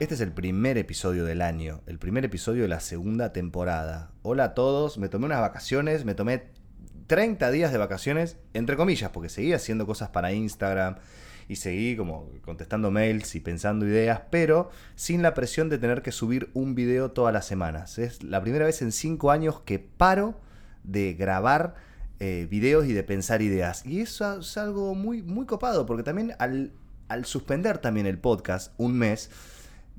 Este es el primer episodio del año, el primer episodio de la segunda temporada. Hola a todos, me tomé unas vacaciones, me tomé 30 días de vacaciones, entre comillas, porque seguí haciendo cosas para Instagram y seguí como contestando mails y pensando ideas, pero sin la presión de tener que subir un video todas las semanas. Es la primera vez en 5 años que paro de grabar eh, videos y de pensar ideas. Y eso es algo muy, muy copado, porque también al, al suspender también el podcast un mes,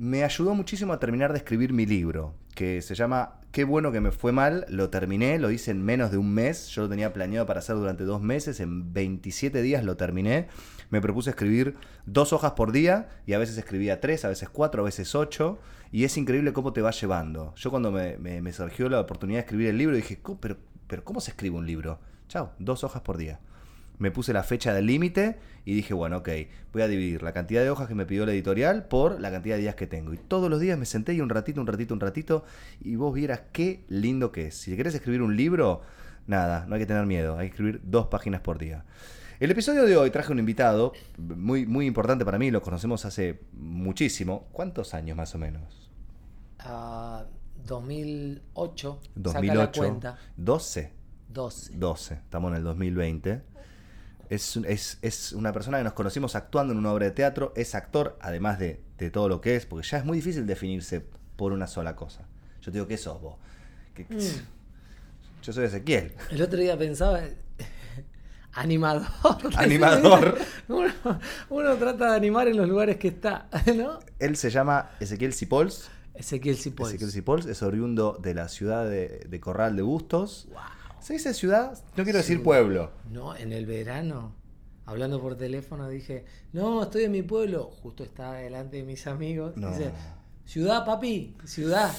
me ayudó muchísimo a terminar de escribir mi libro, que se llama Qué bueno que me fue mal, lo terminé, lo hice en menos de un mes, yo lo tenía planeado para hacer durante dos meses, en 27 días lo terminé, me propuse escribir dos hojas por día y a veces escribía tres, a veces cuatro, a veces ocho, y es increíble cómo te va llevando. Yo cuando me, me, surgió la oportunidad de escribir el libro dije, pero, pero ¿cómo se escribe un libro? Chao, dos hojas por día me puse la fecha del límite y dije, bueno, ok, voy a dividir la cantidad de hojas que me pidió la editorial por la cantidad de días que tengo. Y todos los días me senté y un ratito, un ratito, un ratito, y vos vieras qué lindo que es. Si querés escribir un libro, nada, no hay que tener miedo, hay que escribir dos páginas por día. El episodio de hoy traje un invitado muy, muy importante para mí, lo conocemos hace muchísimo. ¿Cuántos años más o menos? 2008. 2008. cuenta. 12. 12. 12. Estamos en el 2020 es, una persona que nos conocimos actuando en una obra de teatro, es actor, además de, todo lo que es, porque ya es muy difícil definirse por una sola cosa. Yo te digo, ¿qué sos vos? Mm. Yo soy Ezequiel. El otro día pensaba, animador. Animador. Uno, trata de animar en los lugares que está, ¿no? Él se llama Ezequiel Cipols. Ezequiel Cipols. Ezequiel Cipols es oriundo de la ciudad de, Corral de Bustos. ¿Se dice ciudad? No quiero decir pueblo. No, en el verano, hablando por teléfono, dije, no, estoy en mi pueblo. Justo estaba delante de mis amigos. Dice, ciudad, papi, ciudad.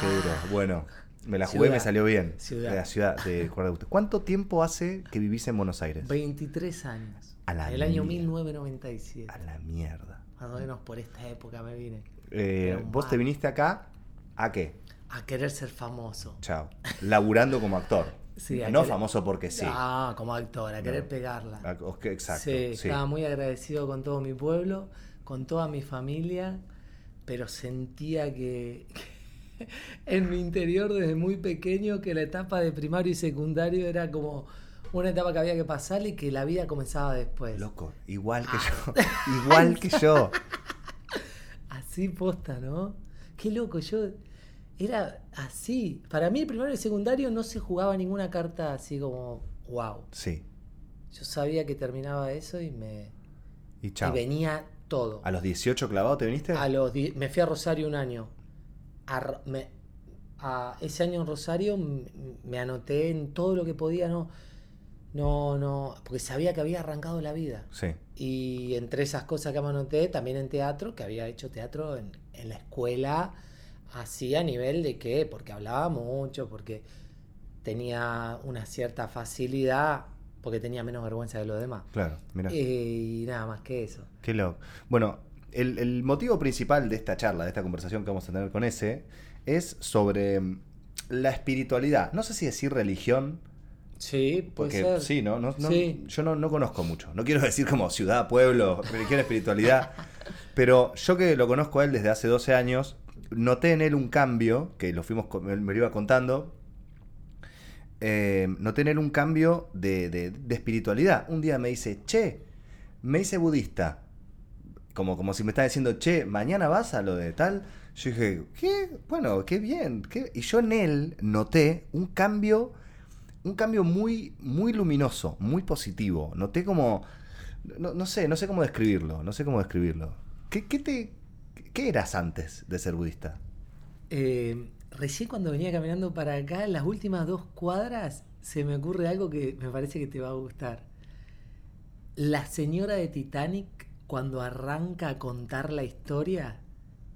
Qué duro. Ah. Bueno, me la jugué y me salió bien. Ciudad. De la ciudad de ¿Cuánto tiempo hace que vivís en Buenos Aires? 23 años. A la el año 1997. A la mierda. Más o menos por esta época me vine. Eh, ¿Vos te viniste acá a qué? A querer ser famoso. Chao. Laburando como actor no famoso porque sí. Ah, como actor, a querer pegarla. exacto. Sí, estaba muy agradecido con todo mi pueblo, con toda mi familia, pero sentía que, en mi interior desde muy pequeño que la etapa de primario y secundario era como una etapa que había que pasar y que la vida comenzaba después. Loco, igual que ah. yo. igual que yo. Así posta, ¿no? Qué loco, yo era así. Para mí, el primero y el secundario no se jugaba ninguna carta así como, wow. Sí. Yo sabía que terminaba eso y me. Y, y venía todo. ¿A los 18 clavados te viniste? A los me fui a Rosario un año. A, ese año en Rosario me anoté en todo lo que podía, no. No, no, porque sabía que había arrancado la vida. Sí. Y entre esas cosas que me anoté, también en teatro, que había hecho teatro en, en la escuela así a nivel de qué, porque hablaba mucho, porque tenía una cierta facilidad, porque tenía menos vergüenza de los demás. Claro, mira. Y nada más que eso. Qué loco. Bueno, el, motivo principal de esta charla, de esta conversación que vamos a tener con ese, es sobre mm, la espiritualidad. No sé si decir religión. Sí, porque ser. sí, ¿no? no, Yo no, no, conozco mucho. No quiero decir como ciudad, pueblo, religión, espiritualidad. pero yo que lo conozco a él desde hace 12 años, noté en él un cambio, que lo fuimos, me lo iba contando, eh, noté en él un cambio de, espiritualidad. Un día me dice, che, me hice budista. Como, como si me estaba diciendo, che, mañana vas a lo de tal. Yo dije, ¿qué? Bueno, qué bien. Y yo en él noté un cambio, un cambio muy, muy luminoso, muy positivo. Noté como, no, sé, no sé cómo describirlo, no sé cómo describirlo. ¿Qué, qué te, ¿Qué eras antes de ser budista? Eh, recién cuando venía caminando para acá, en las últimas dos cuadras, se me ocurre algo que me parece que te va a gustar. La señora de Titanic, cuando arranca a contar la historia,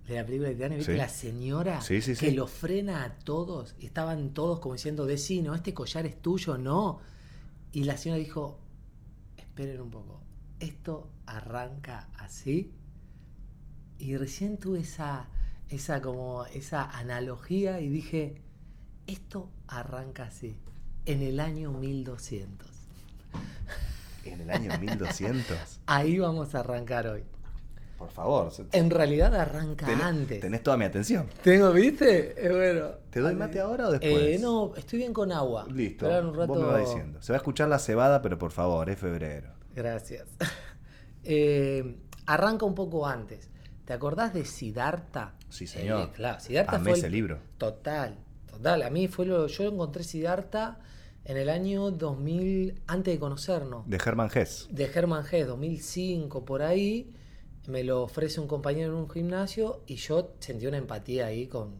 de la película de Titanic, ¿viste? Sí. La señora Sí, sí, que lo frena a todos. Y estaban todos como diciendo, vecino, este collar es tuyo, no. Y la señora dijo, esperen un poco, esto arranca así. Y recién tuve esa, esa como esa analogía y dije, esto arranca así, en el año 1200. En el año 1200. Ahí vamos a arrancar hoy. Por favor. En realidad arranca tenés, antes. tenés toda mi atención. Tengo, ¿viste? Eh, bueno. ¿Te doy mate ahora o después? Eh, no, estoy bien con agua. Listo. Un rato. Vos me vas diciendo. Se va a escuchar la cebada, pero por favor, es febrero. Gracias. Eh, arranca un poco antes. ¿Te acordás de Siddhartha? Sí, señor. Eh, claro, Siddhartha Amé fue. ese el- libro. Total, total. A mí fue lo. Yo encontré Siddhartha en el año 2000, antes de conocernos. De Hermann Hesse. de Hermann Hesse, 2005 por ahí, me lo ofrece un compañero en un gimnasio y yo sentí una empatía ahí con,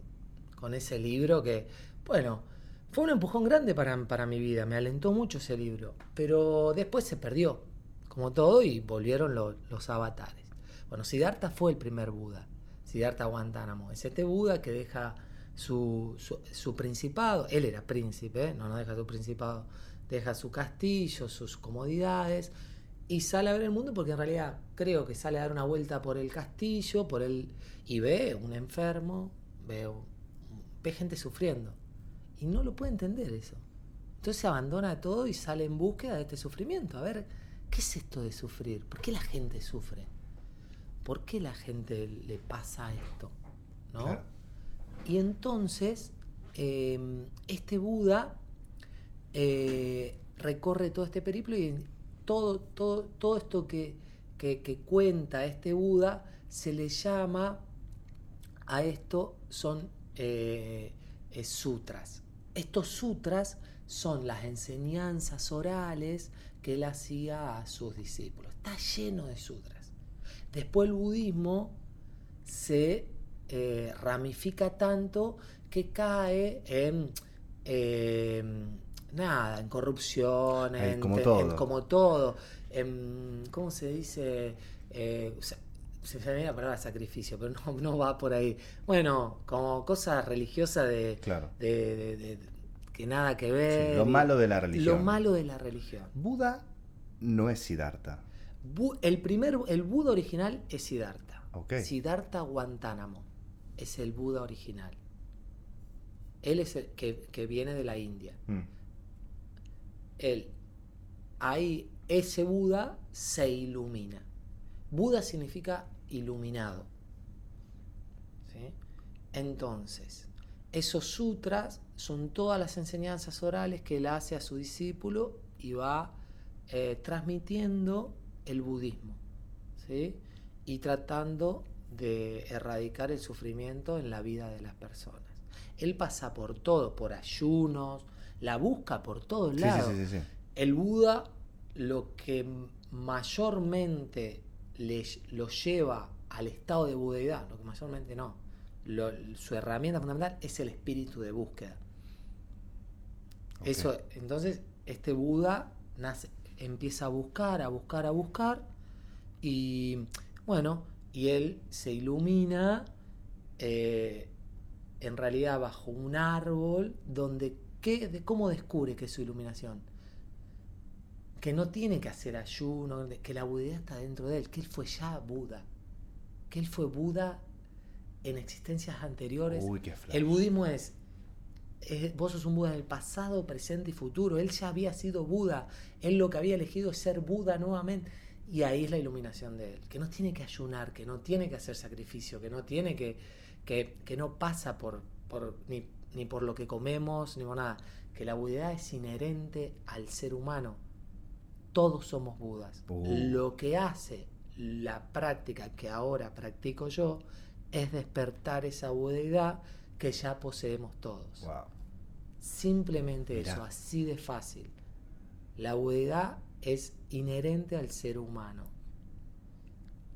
con ese libro que, bueno, fue un empujón grande para, para mi vida, me alentó mucho ese libro, pero después se perdió, como todo, y volvieron lo- los avatares. Bueno, Siddhartha fue el primer Buda, Siddhartha Guantánamo, es este Buda que deja su, su, principado, él era príncipe, ¿eh? no, no deja su principado, deja su castillo, sus comodidades y sale a ver el mundo porque en realidad creo que sale a dar una vuelta por el castillo, por el y ve un enfermo, ve, un- ve gente sufriendo y no lo puede entender eso. Entonces abandona todo y sale en búsqueda de este sufrimiento. A ver, ¿qué es esto de sufrir? ¿Por qué la gente sufre? ¿Por qué la gente le pasa esto? ¿No? Claro. Y entonces, eh, este Buda eh, recorre todo este periplo y todo, todo, todo esto que, que- que cuenta este Buda se le llama a esto son eh, eh, sutras. Estos sutras son las enseñanzas orales que él hacía a sus discípulos. Está lleno de sutras. Después el budismo se eh, ramifica tanto que cae en eh, nada, en corrupción, en, como te- todo. en- como todo, en, ¿cómo se dice? Eh, se me viene la palabra sacrificio, pero no, no va por ahí. Bueno, como cosa religiosa de, Claro. de- de- de- de- que nada que ver. Sí, lo malo de la religión. Lo malo de la religión. Buda no es Siddhartha. Bu- el primer, el Buda original es Siddhartha. Ok. Siddhartha Guantánamo es el Buda original. Él es el que, que viene de la India. Mm. Él, ahí, ese Buda se ilumina. Buda significa iluminado. ¿Sí? Entonces, esos sutras son todas las enseñanzas orales que él hace a su discípulo y va eh, transmitiendo el budismo. ¿sí? Y tratando de erradicar el sufrimiento en la vida de las personas. Él pasa por todo, por ayunos, la busca por todos lados. sí, sí, sí, sí. El Buda lo que mayormente le, lo lleva al estado de budeidad, lo que mayormente no, lo- su herramienta fundamental es el espíritu de búsqueda. Eso, entonces, este Buda nace, empieza a buscar, a buscar, a buscar, y bueno, y él se ilumina eh, en realidad bajo un árbol donde ¿qué, de, ¿cómo descubre que es su iluminación? Que no tiene que hacer ayuno, que la Budeidad está dentro de él, que él fue ya Buda, que él fue Buda en existencias anteriores. Uy, qué. El budismo es, es- vos sos un Buda del pasado, presente y futuro. Él ya había sido Buda. Él lo que había elegido es ser Buda nuevamente. Y ahí es la iluminación de él. Que no tiene que ayunar, que no tiene que hacer sacrificio, que no tiene que, que, que no pasa por, por ni, ni por lo que comemos, ni por nada. Que la budidad es inherente al ser humano. Todos somos Budas. Uh. Lo que hace la práctica que ahora practico yo es despertar esa budeidad que ya poseemos todos. Wow. Simplemente Mirá. eso, así de fácil. La budeidad es inherente al ser humano.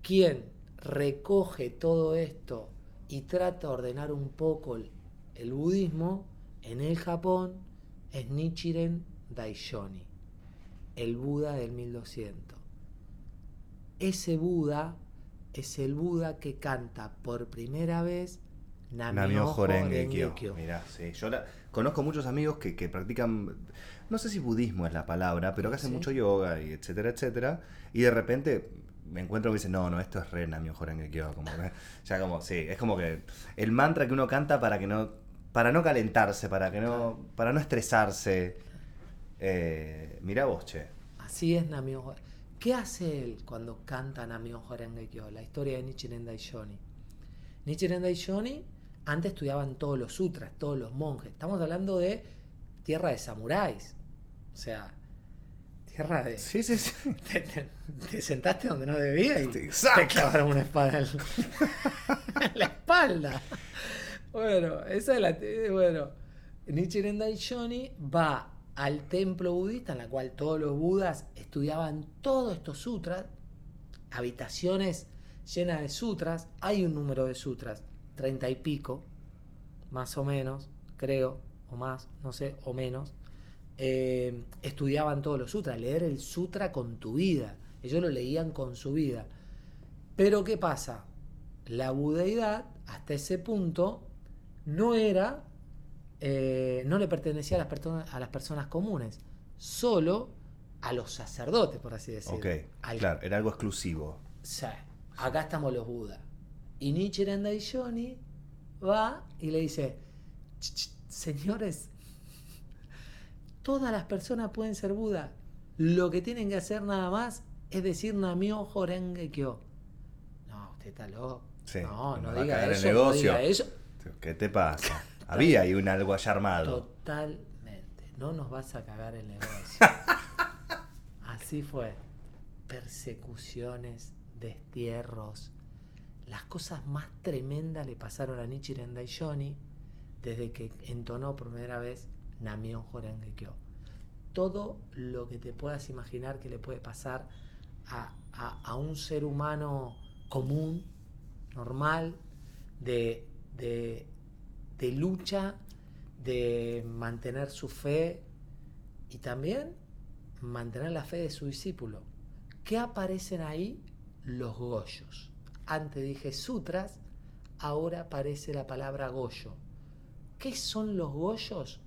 Quien recoge todo esto y trata de ordenar un poco el, el budismo en el Japón es Nichiren Daishonin, el Buda del 1200. Ese Buda es el Buda que canta por primera vez Namio Horenge Kyo. Mirá, sí. Yo conozco muchos amigos que, que, practican, no sé si budismo es la palabra, pero que hacen mucho yoga y etcétera, etcétera. Y de repente me encuentro que dicen, no, no, esto es re Namio Horenge Kyo. Como ya como, sí, es como que el mantra que uno canta para que no, para no calentarse, para que no, para no estresarse. Eh, mirá vos, che. Así es Namio ¿Qué hace él cuando canta Namio Horenge Kyo? La historia de Nichiren Daishonin. Nichiren Daishonin antes estudiaban todos los sutras, todos los monjes. Estamos hablando de tierra de samuráis. O sea, tierra de. Sí, sí, sí. Te, sentaste donde no debías y te clavaron una espada en, la espalda. Bueno, esa es la. Bueno, Nichiren Daishonin va al templo budista en la cual todos los budas estudiaban todos estos sutras, habitaciones llenas de sutras, hay un número de sutras, treinta y pico, más o menos, creo, o más, no sé, o menos, eh, estudiaban todos los sutras, leer el sutra con tu vida, ellos lo leían con su vida. Pero ¿qué pasa? La budeidad, hasta ese punto, no era, eh, no le pertenecía a las, personas, a las personas comunes, solo a los sacerdotes, por así decirlo. Ok, claro, era algo exclusivo. Sí, acá estamos los budas. Y Nichiren Daishonin va y le dice, señores, todas las personas pueden ser Buda. Lo que tienen que hacer nada más es decir Namio Horenge Kyo. No, usted está loco. no, no, diga eso, no diga eso. ¿Qué te pasa? Había ahí un algo allá armado. Totalmente. No nos vas a cagar el negocio. Así fue. Persecuciones, destierros, las cosas más tremendas le pasaron a Nichiren Daishonin desde que entonó por primera vez Namion Horenge Kyo. Todo lo que te puedas imaginar que le puede pasar a, un ser humano común, normal, de, de lucha, de mantener su fe y también mantener la fe de su discípulo. ¿Qué aparecen ahí? Los goyos antes dije sutras, ahora aparece la palabra goyo. ¿Qué son los goyos?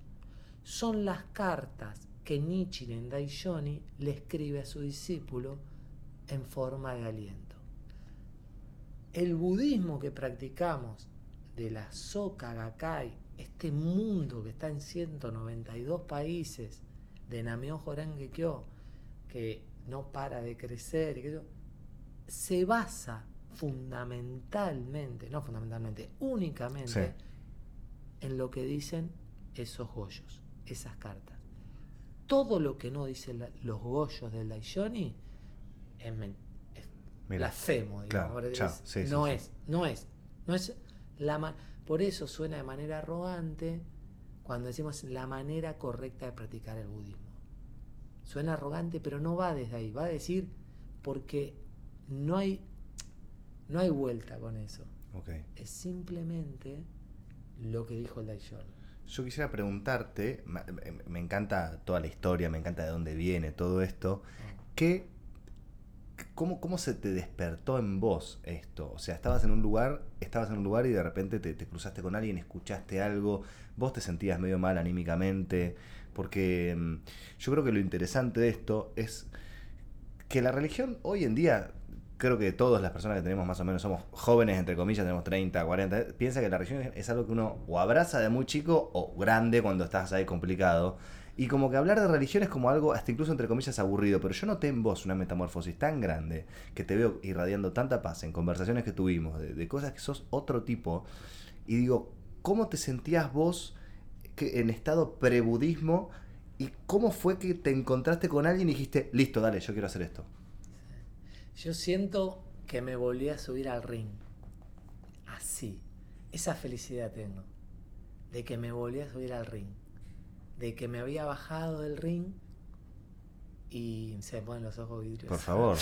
Son las cartas que Nichiren Daishonin le escribe a su discípulo en forma de aliento. El budismo que practicamos de la Soka Gakkai, este mundo que está en 192 países de Namyo Horenge Kyo, que no para de crecer, se basa fundamentalmente, no fundamentalmente, únicamente en lo que dicen esos goyos, esas cartas. Todo lo que no dicen los goyos del Daishoni es, es blasfemo, digamos. no, es, no es, no es la por eso suena de manera arrogante cuando decimos la manera correcta de practicar el budismo. Suena arrogante, pero no va desde ahí, va a decir porque no hay no hay vuelta con eso. Es simplemente lo que dijo el Daishon. Yo quisiera preguntarte, me encanta toda la historia, me encanta de dónde viene todo esto. Ah. ¿Qué, cómo, ¿Cómo se te despertó en vos esto? O sea, estabas en un lugar, estabas en un lugar y de repente te, te cruzaste con alguien, escuchaste algo, vos te sentías medio mal anímicamente, porque mm, yo creo que lo interesante de esto es que la religión hoy en día creo que todas las personas que tenemos más o menos somos jóvenes, entre comillas, tenemos 30, 40, piensa que la religión es algo que uno o abraza de muy chico o grande cuando estás ahí complicado. Y como que hablar de religión es como algo, hasta incluso entre comillas, aburrido. Pero yo noté en vos una metamorfosis tan grande que te veo irradiando tanta paz en conversaciones que tuvimos, de, cosas que sos otro tipo. Y digo, ¿cómo te sentías vos que en estado prebudismo? ¿Y cómo fue que te encontraste con alguien y dijiste, listo, dale, yo quiero hacer esto? Yo siento que me volví a subir al ring. Así. Esa felicidad tengo. De que me volví a subir al ring. De que me había bajado del ring y se me ponen los ojos vidrios. Por favor,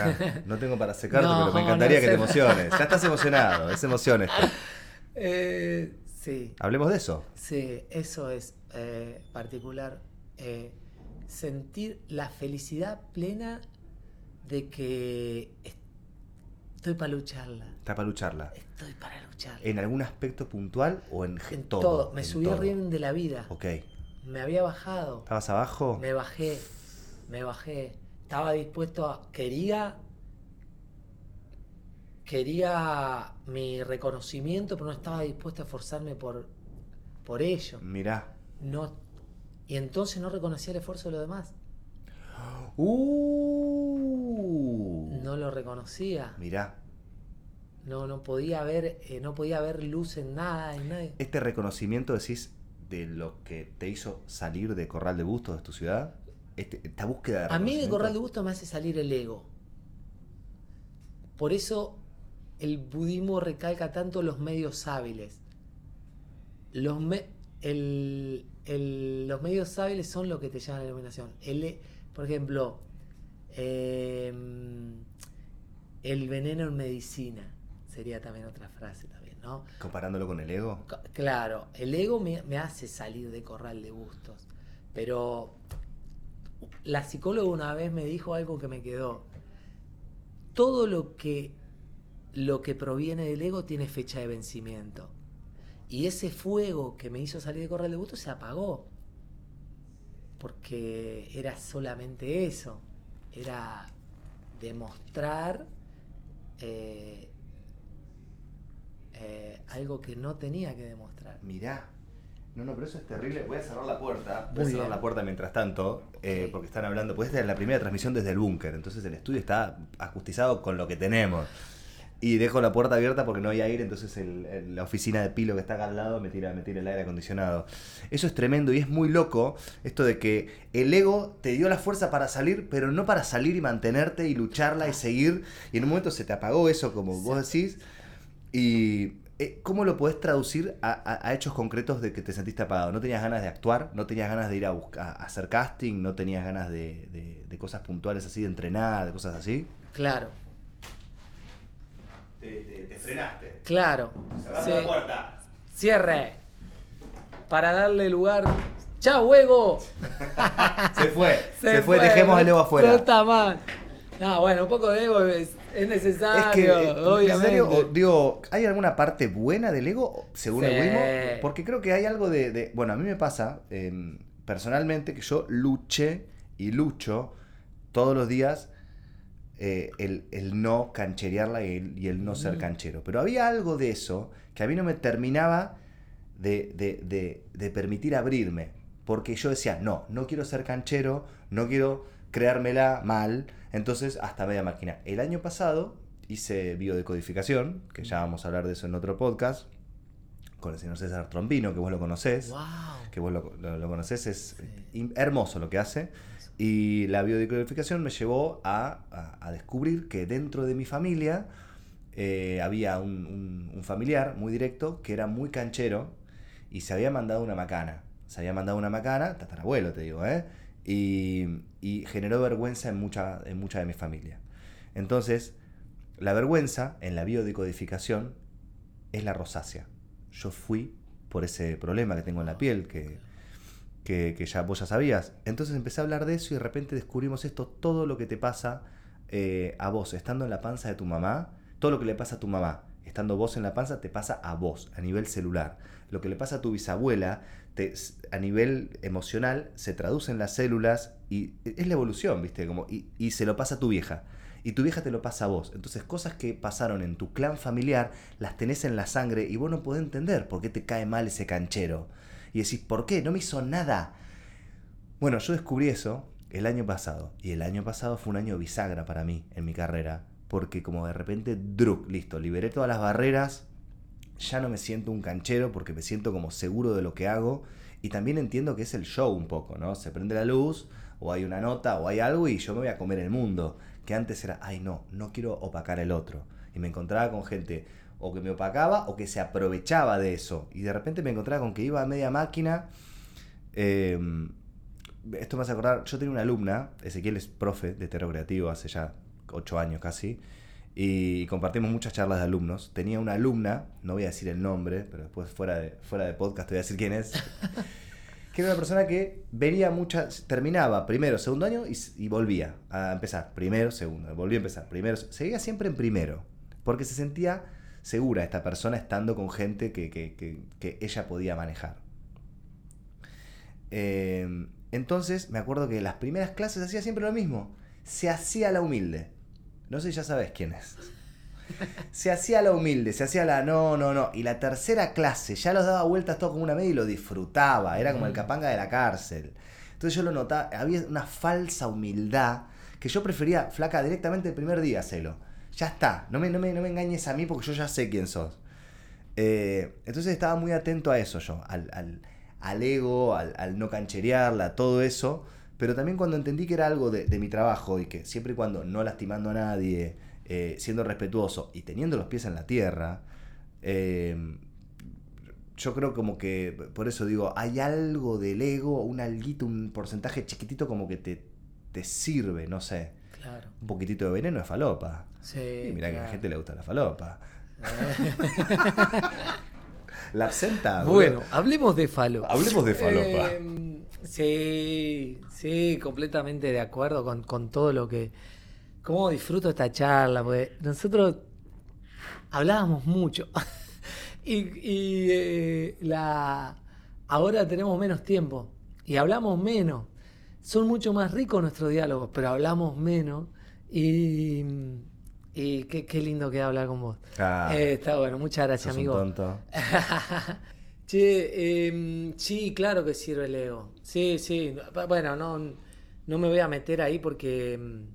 no tengo para secarte, pero me encantaría que te emociones. Ya estás emocionado, es emoción eh, sí. Hablemos de eso. Sí, eso es eh, particular. Eh, sentir la felicidad plena de que Estoy para lucharla. Está para lucharla. Estoy para lucharla. ¿En algún aspecto puntual o en, En todo? todo. Me En subí al ring de la vida. Ok. Me había bajado. ¿Estabas abajo? Me bajé. Me bajé. Estaba dispuesto a. Quería. Quería mi reconocimiento, pero no estaba dispuesto a esforzarme por, por ello. Mirá. No, y entonces no reconocía el esfuerzo de los demás. Uh. No lo reconocía. Mirá. No, no podía ver, eh, no podía ver luz en nada, en nadie. Este reconocimiento, decís, de lo que te hizo salir de Corral de Bustos, de tu ciudad. Este- esta búsqueda de A mí de. Corral de Gusto me hace salir el ego. Por eso el budismo recalca tanto los medios hábiles. Los, me- el- el- los medios hábiles son lo que te llama la iluminación. El por ejemplo, em, el veneno en medicina sería también otra frase también, ¿no? Comparándolo con el ego. Claro, el ego me, me hace salir de corral de bustos. Pero la psicóloga una vez me dijo algo que me quedó. Todo lo que, lo que proviene del ego tiene fecha de vencimiento. Y ese fuego que me hizo salir de corral de bustos se apagó. Porque era solamente eso. Era demostrar eh, eh, algo que no tenía que demostrar. Mirá. No, no, pero eso es terrible. Voy a cerrar la puerta. Voy Muy a cerrar bien. la puerta mientras tanto, eh, porque están hablando. Pues esta es la primera transmisión desde el búnker, entonces el estudio está acustizado con lo que tenemos. Y dejo la puerta abierta porque no hay aire, entonces el- el- la oficina de Pilo que está acá al lado me tira, me tira el aire acondicionado. Eso es tremendo y es muy loco esto de que el ego te dio la fuerza para salir, pero no para salir y mantenerte y lucharla y seguir. Y en un momento se te apagó eso, como vos decís. Y eh, ¿cómo lo podés traducir a, a- a hechos concretos de que te sentiste apagado? ¿No tenías ganas de actuar? ¿No tenías ganas de ir a, buscar, a hacer casting? ¿No tenías ganas de, de- de cosas puntuales así, de entrenar, de cosas así? Claro, Te, frenaste. claro. Cerrando Sí. la puerta. Cierre. Para darle lugar. ¡Chao, ego! Se fue, se, fue, dejemos no- el ego No afuera. está mal. No, bueno, un poco de ego es, es necesario, Es que, eh, en obviamente. o- digo, ¿hay alguna parte buena del ego, según el Sí. budismo? Porque creo que hay algo de, de- bueno, a mí me pasa em, personalmente que yo luché y lucho todos los días eh, el, el no cancherearla y el, y el no ser canchero. Pero había algo de eso que a mí no me terminaba de, de- de- de permitir abrirme. Porque yo decía, no, no quiero ser canchero, no quiero creármela mal. Entonces, hasta media máquina. El año pasado hice biodecodificación, que ya vamos a hablar de eso en otro podcast, con el señor César Trombino, que vos lo conocés Wow. que vos lo, lo- lo conocés, es Sí. hermoso lo que hace. Y la biodecodificación me llevó a, a- descubrir que dentro de mi familia eh, había un familiar muy directo que era muy canchero y se había mandado una macana. Se había mandado una macana, tatarabuelo te digo, ¿eh? Y, y generó vergüenza en mucha, en mucha de mi familia. Entonces, la vergüenza en la biodecodificación es la rosácea. Yo fui por ese problema que tengo en la piel, que, que, ya vos ya sabías. Entonces empecé a hablar de eso y de repente descubrimos esto, todo lo que te pasa eh, a vos, estando en la panza de tu mamá, todo lo que le pasa a tu mamá, estando vos en la panza, te pasa a vos, a nivel celular. Lo que le pasa a tu bisabuela, a nivel emocional, se traduce en las células y es la evolución, ¿viste? Como, y, y se lo pasa a tu vieja. Y tu vieja te lo pasa a vos. Entonces, cosas que pasaron en tu clan familiar, las tenés en la sangre y vos no podés entender por qué te cae mal ese canchero. Y decís, ¿por qué? No me hizo nada. Bueno, yo descubrí eso el año pasado. Y el año pasado fue un año bisagra para mí en mi carrera. Porque como de repente, druk, listo, liberé todas las barreras. Ya no me siento un canchero porque me siento como seguro de lo que hago. Y también entiendo que es el show un poco, ¿no? Se prende la luz, o hay una nota, o hay algo, y yo me voy a comer el mundo. Que antes era, ay no, no quiero opacar el otro. Y me encontraba con gente o que me opacaba o que se aprovechaba de eso. Y de repente me encontraba con que iba a media máquina. eh, esto me hace acordar, yo tenía una alumna, Ezequiel es profe de terror creativo hace ya ocho años casi, y compartimos muchas charlas de alumnos. Tenía una alumna, no voy a decir el nombre, pero después fuera de, fuera de podcast voy a decir quién es, que era una persona que venía muchas, terminaba primero, segundo año y volvía a empezar, primero, segundo, volvía a empezar, primero, seguía siempre en primero. Porque se sentía segura esta persona estando con gente que, que- que- que ella podía manejar. Eh, entonces me acuerdo que las primeras clases hacía siempre lo mismo. Se hacía la humilde. No sé si ya sabes quién es. Se hacía la humilde, se hacía la no, no, no. Y la tercera clase ya los daba vueltas todo como una media y lo disfrutaba. Era como el capanga de la cárcel. Entonces yo lo notaba, había una falsa humildad que yo prefería, flaca, directamente el primer día, hacelo. Ya está, no me, no me, no me engañes a mí porque yo ya sé quién sos. Eh, entonces estaba muy atento a eso yo, al, al- al ego, al, al no cancherearla, todo eso. Pero también cuando entendí que era algo de, mi trabajo y que siempre y cuando no lastimando a nadie, eh, siendo respetuoso y teniendo los pies en la tierra, eh, yo creo como que, por eso digo, hay algo del ego, un alguito, un porcentaje chiquitito como que te, te sirve, no sé. Claro. Un poquitito de veneno es falopa. Sí. Y mira que a la gente le gusta la falopa. La absenta. Bueno, hablemos de falo. Hablemos de falopa. Eh, sí, sí, completamente de acuerdo con, con todo lo que. Cómo disfruto esta charla, porque nosotros hablábamos mucho. y y, eh, la, ahora tenemos menos tiempo y hablamos menos. Son mucho más ricos nuestros diálogos, pero hablamos menos. Y, y qué, qué lindo que hablar con vos. Ah, Eh, está bueno, muchas gracias, un amigo. tonto. che, em, sí, claro que sirve el ego. Sí, sí. Bueno, no, no me voy a meter ahí porque, em,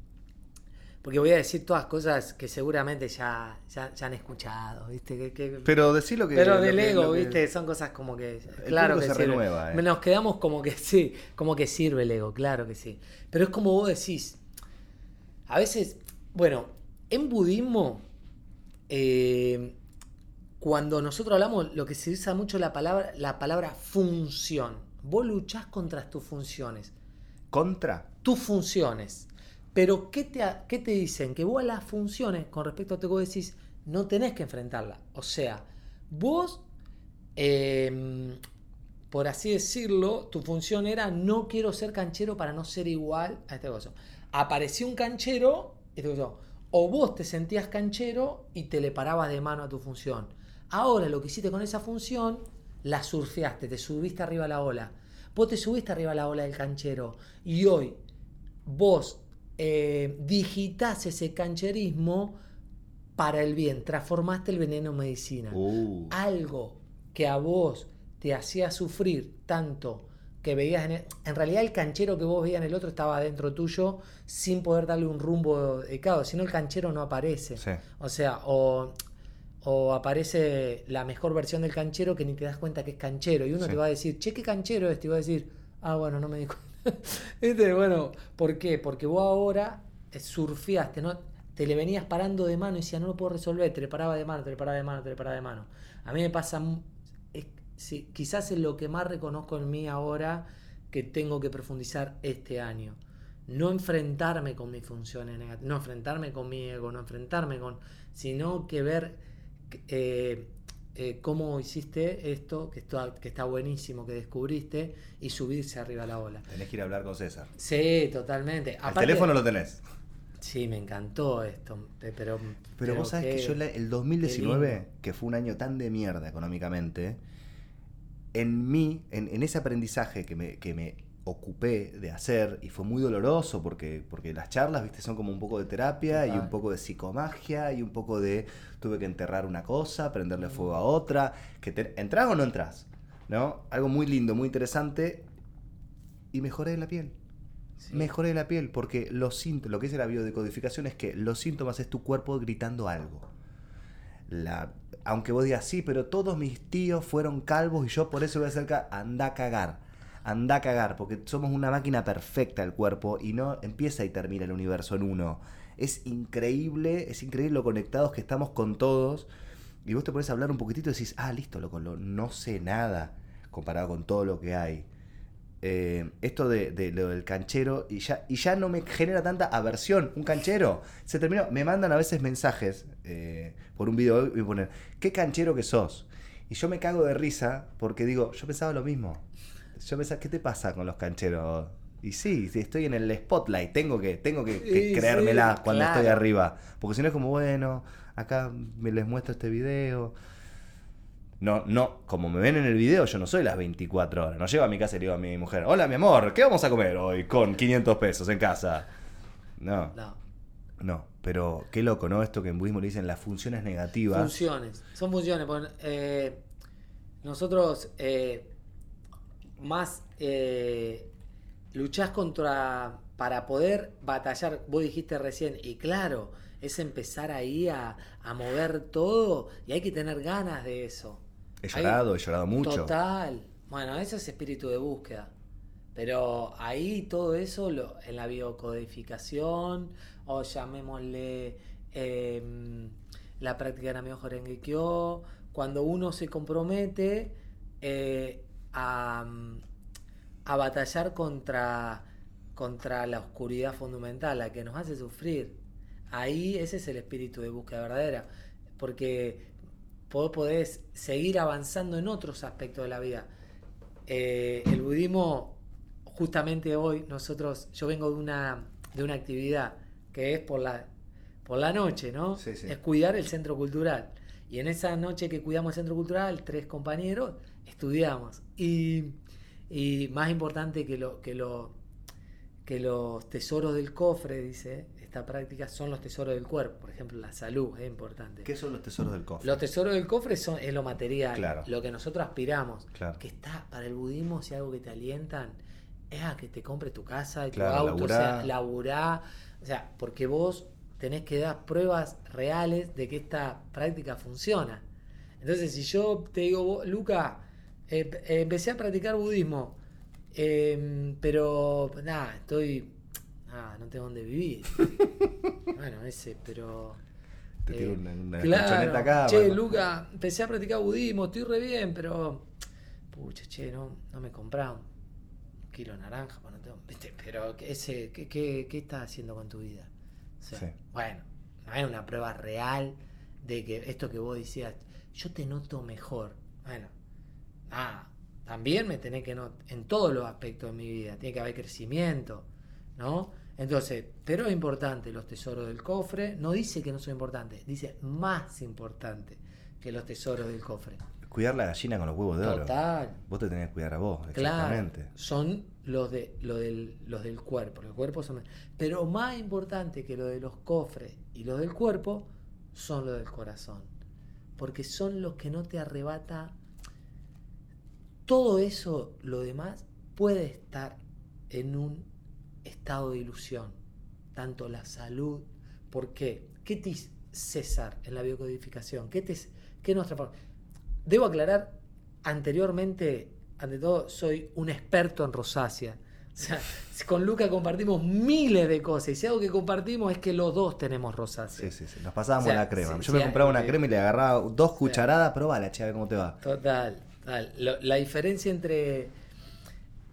porque voy a decir todas cosas que seguramente ya, ya, ya han escuchado, ¿viste? Que- que- Pero decí lo que. pero del ego, que- ¿viste? Son cosas como que. Claro que se sirve. renueva, eh. Nos quedamos como que sí, como que sirve el ego, claro que sí. Pero es como vos decís. A veces, bueno, en budismo, eh, cuando nosotros hablamos, lo que se usa mucho la palabra, la palabra función. Vos luchás contra tus funciones Contra. tus funciones. Pero, ¿qué te, qué te dicen? Que vos las funciones, con respecto a vos decís, no tenés que enfrentarla. O sea, vos, eh, por así decirlo, tu función era no quiero ser canchero para no ser igual a este cosa. Apareció un canchero, y te gustó. o vos te sentías canchero y te le parabas de mano a tu función. Ahora lo que hiciste con esa función, la surfeaste, te subiste arriba a la ola. Vos te subiste arriba a la ola del canchero y hoy vos eh, digitás ese cancherismo para el bien, transformaste el veneno en medicina. Uh. Algo que a vos te hacía sufrir tanto que veías en, el- en realidad el canchero que vos veías en el otro estaba dentro tuyo sin poder darle un rumbo dedicado, si no el canchero no aparece. Sí. O sea, o, o aparece la mejor versión del canchero que ni te das cuenta que es canchero. Y uno Sí. te va a decir, che, ¿qué canchero es este? Y va a decir, ah, bueno, no me di cuenta. ¿Viste? Bueno, ¿por qué? Porque vos ahora eh, surfeaste, ¿no? Te le venías parando de mano y decías, no lo puedo resolver, te le paraba de mano, te le paraba de mano, te le paraba de mano. A mí me pasa, es- quizás es lo que más reconozco en mí ahora que tengo que profundizar este año. No enfrentarme con mis funciones negativas, no enfrentarme con mi ego, no enfrentarme con, sino que ver eh, eh, cómo hiciste esto, que está, que está buenísimo, que descubriste, y subirse arriba a la ola. Tenés que ir a hablar con César. Sí, totalmente. El Aparte- teléfono lo tenés. Sí, me encantó esto, pe- pero... Pero vos sabés que yo la- el qué 2019, lindo. que fue un año tan de mierda económicamente, en mí, en, en ese aprendizaje que me, que me ocupé de hacer, y fue muy doloroso porque, porque las charlas, viste, son como un poco de terapia y un poco de psicomagia y un poco de tuve que enterrar una cosa, prenderle fuego a otra, que te, ¿entras o no entras? ¿No? Algo muy lindo, muy interesante, y mejoré la piel. Sí. Mejoré la piel porque los lo que es la biodecodificación es que los síntomas es tu cuerpo gritando algo. La, aunque vos digas, sí, pero todos mis tíos fueron calvos y yo por eso voy a hacer ca-". anda a cagar. Anda a cagar, porque somos una máquina perfecta el cuerpo y no empieza y termina el universo en uno. Es increíble, es increíble lo conectados que estamos con todos. Y vos te pones a hablar un poquitito y decís, ah, listo, loco, lo- no sé nada comparado con todo lo que hay eh, esto de, lo del canchero y ya, y ya no me genera tanta aversión. Un canchero se terminó. Me mandan a veces mensajes eh, por un video y me ponen, ¿qué canchero que sos? Y yo me cago de risa porque digo, yo pensaba lo mismo. Yo pensaba, ¿qué te pasa con los cancheros? Y sí, estoy en el spotlight, tengo que, tengo que, que Y sí, creérmela cuando estoy arriba. Porque si no es como, bueno, acá me les muestro este video. No, no, como me ven en el video, yo no soy las 24 horas. No llego a mi casa y le digo a mi mujer, hola mi amor, ¿qué vamos a comer hoy con 500 pesos en casa? No, No. no, pero qué loco, ¿no? Esto que en budismo le dicen las funciones negativas. Funciones. Son funciones. porque, eh, nosotros eh, más eh, luchás contra. Para poder batallar, vos dijiste recién, y claro, es empezar ahí a, a mover todo y hay que tener ganas de eso. He llorado, he llorado mucho. Total. Bueno, eso es espíritu de búsqueda. Pero ahí todo eso, lo, en la biocodificación, o llamémosle em, la práctica de Namio Jorenge Kyo, cuando uno se compromete eh, a, a batallar contra, contra la oscuridad fundamental, la que nos hace sufrir. Ahí ese es el espíritu de búsqueda verdadera. Porque vos podés seguir avanzando en otros aspectos de la vida. Eh, el budismo, justamente hoy, nosotros, yo vengo de una, de una actividad que es por la, por la noche, ¿no? Sí, sí. Es cuidar el centro cultural. Y en esa noche que cuidamos el centro cultural, tres compañeros estudiamos. Y, y más importante que, lo, que, lo, que los tesoros del cofre, dice esta práctica, son los tesoros del cuerpo. Por ejemplo, la salud es importante. ¿Qué son los tesoros del cofre? Los tesoros del cofre son, es lo material, Claro. lo que nosotros aspiramos. Claro. Que está para el budismo, si algo que te alientan, es a que te compres tu casa y Claro, tu auto, o sea, laburá. laburá. O sea, porque vos tenés que dar pruebas reales de que esta práctica funciona. Entonces, si yo te digo, Luca, eh, empecé a practicar budismo, eh, pero nada, estoy. Nada, no tengo dónde vivir. bueno, ese, pero. Te tiro Eh, una, una Claro. acá. che, bueno. Luca, empecé a practicar budismo, estoy re bien, pero. Pucha, che, no, no me compraron un kilo de naranja, pues no tengo-. Pero, ¿qué, ese, qué, qué, qué estás haciendo con tu vida? O sea, Sí. Bueno, no hay una prueba real de que esto que vos decías, yo te noto mejor. Bueno, nada, también me tenés que notar en todos los aspectos de mi vida, tiene que haber crecimiento, ¿no? Entonces, pero es importante los tesoros del cofre, no dice que no son importantes, dice más importante que los tesoros del cofre. Cuidar la gallina con los huevos de oro. Total. Vos te tenés que cuidar a vos, Claro, exactamente. son los, de, lo del, los del cuerpo. Los cuerpos son, pero más importante que lo de los cofres y los del cuerpo son los del corazón. Porque son los que no te arrebata. Todo eso, lo demás, puede estar en un estado de ilusión. Tanto la salud. ¿Por qué? ¿Qué te César en la biocodificación? ¿Qué, te, qué nos transforma? Debo aclarar, anteriormente, ante todo, soy un experto en rosácea. O sea, con Luca compartimos miles de cosas. Y si algo que compartimos es que los dos tenemos rosácea. Sí, sí, sí. Nos pasábamos O sea, la crema. sí, Yo sí, me compraba una crema y le agarraba dos cucharadas, probala, che, a ver cómo te va. Total, Lo- la diferencia entre,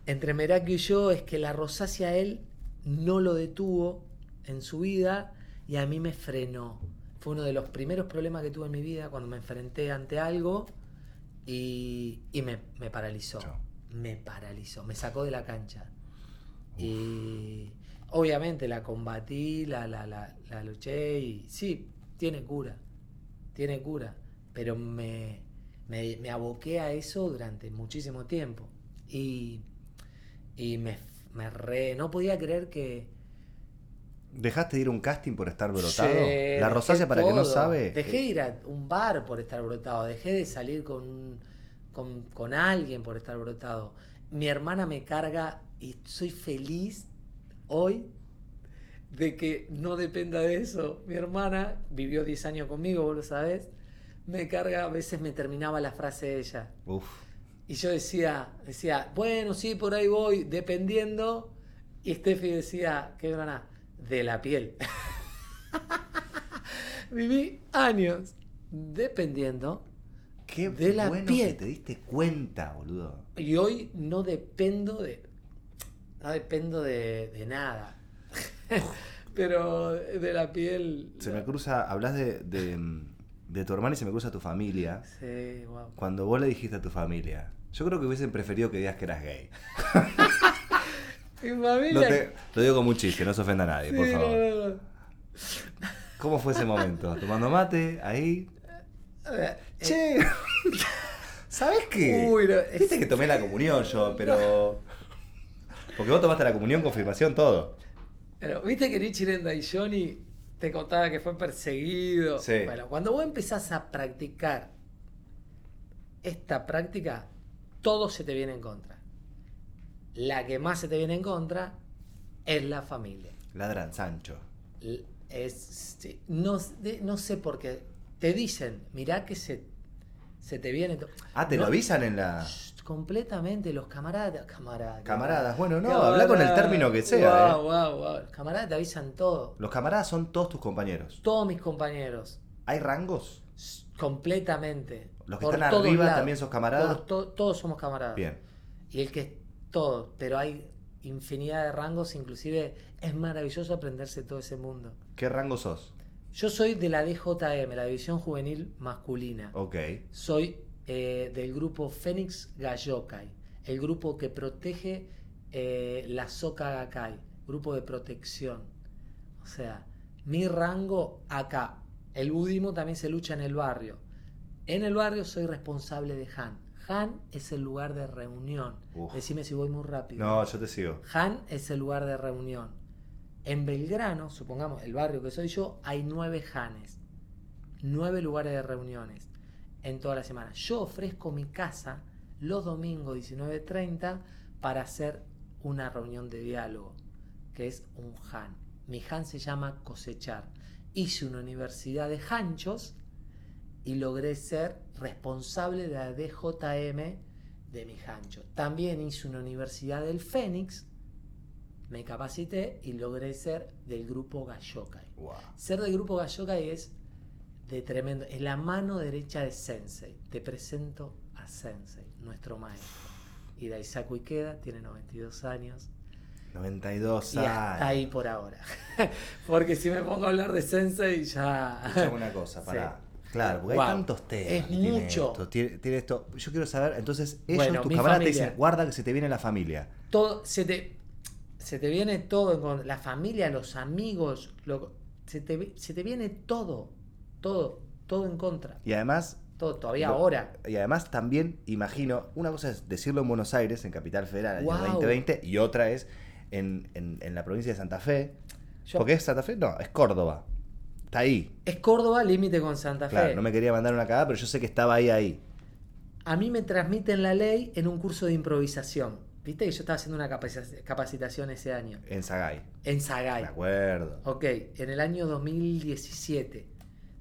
entre Merakio y yo es que la rosácea él no lo detuvo en su vida y a mí me frenó. Fue uno de los primeros problemas que tuve en mi vida cuando me enfrenté ante algo y, y me, me paralizó. Chao. Me paralizó, me sacó de la cancha. Y obviamente la combatí, la, la, la, la luché y sí, tiene cura, tiene cura, pero me, me, me aboqué a eso durante muchísimo tiempo y, y me, me re, no podía creer que... ¿Dejaste de ir a un casting por estar brotado? Che, la rosácea, para que no sabe. Dejé de ir a un bar por estar brotado, dejé de salir con, con, con alguien por estar brotado. Mi hermana me carga y soy feliz hoy de que no dependa de eso. Mi hermana vivió 10 años conmigo, vos lo sabés. Me carga, a veces me terminaba la frase de ella. Uf. Y yo decía, decía, bueno, sí, por ahí voy, dependiendo. Y Steffi decía, ¿qué gana? De la piel. Viví años dependiendo. Qué De la bueno piel. que te diste cuenta, boludo. Y hoy no dependo de. No dependo de, de nada. Pero de la piel. Se me cruza, hablas de, de, de tu hermana y se me cruza tu familia. Sí, wow. Cuando vos le dijiste a tu familia, yo creo que hubiesen preferido que digas que eras gay. Mi familia. No te- lo digo como un chiste, no se ofenda a nadie, por favor. no, no. ¿Cómo fue ese momento? Tomando mate, ahí. Eh, Che. ¿Sabes qué? Uy, no, Viste que tomé la comunión yo, pero. Porque vos tomaste la comunión, confirmación, todo. Pero, Viste que Richie Lenda y Johnny te contaba que fue perseguido. Sí. Bueno, cuando vos empezás a practicar esta práctica, todo se te viene en contra. La que más se te viene en contra es la familia. Ladran Sancho. Es, no, sé por qué. Te dicen, mirá que se, se te viene. Ah, te No, lo avisan en la. Completamente, los camaradas. Camaradas. Camaradas, bueno, no, habla con el término que sea, Wow, eh. wow, wow. Los camaradas te avisan todo. Los camaradas son todos tus compañeros. Todos mis compañeros. ¿Hay rangos? Completamente. Los que Por están arriba lados. también sos camaradas. To- todos somos camaradas. Bien. Y el que es todo, pero hay infinidad de rangos, inclusive es maravilloso aprenderse todo ese mundo. ¿Qué rango sos? Yo soy de la DJM, la División Juvenil Masculina. Ok. Soy eh, del grupo Fénix Gallokai, el grupo que protege eh, la Soka Gakkai, grupo de protección. O sea, mi rango acá. El budismo también se lucha en el barrio. En el barrio soy responsable de Han. Han es el lugar de reunión. Uf. Decime si voy muy rápido. No, yo te sigo. Han es el lugar de reunión. En Belgrano, supongamos el barrio que soy yo, hay nueve Hanes. Nueve lugares de reuniones en toda la semana. Yo ofrezco mi casa los domingos 19.30 para hacer una reunión de diálogo, que es un Han. Mi Han se llama cosechar. Hice una universidad de hanchos y logré ser responsable de la DJM de mi hancho. También hice una universidad del Fénix, me capacité y logré ser del grupo Gallokai. Wow. Ser del grupo Gallokai es de tremendo, es la mano derecha de Sensei. Te presento a Sensei, nuestro maestro. Y Daisaku Ikeda tiene 92 años 92 y hasta años. ahí por ahora. Porque si me pongo a hablar de Sensei ya... Escuchame una cosa, Sí. pará. Claro, porque Wow. hay tantos temas. Es que tiene mucho. esto, tiene, tiene esto. Yo quiero saber, entonces, ellos, Bueno, tus camaradas te dicen, guarda que se te viene la familia. todo se te se te viene todo con la familia los amigos lo- se, te, se te viene todo todo todo en contra Y además, todo todavía Lo- ahora y además también imagino, una cosa es decirlo en Buenos Aires, en Capital Federal, año Wow. 2020, y otra es en, en- en la provincia de Santa Fe. Yo- ¿Por qué es Santa Fe? No, es Córdoba. Está ahí. es Córdoba límite con Santa Claro, Fe no me quería mandar una cagada, pero yo sé que estaba ahí, ahí. a mí me transmiten la ley en un curso de improvisación viste que yo estaba haciendo una capaci- capacitación ese año En Sagay. en Sagay acuerdo. Ok, en el año 2017.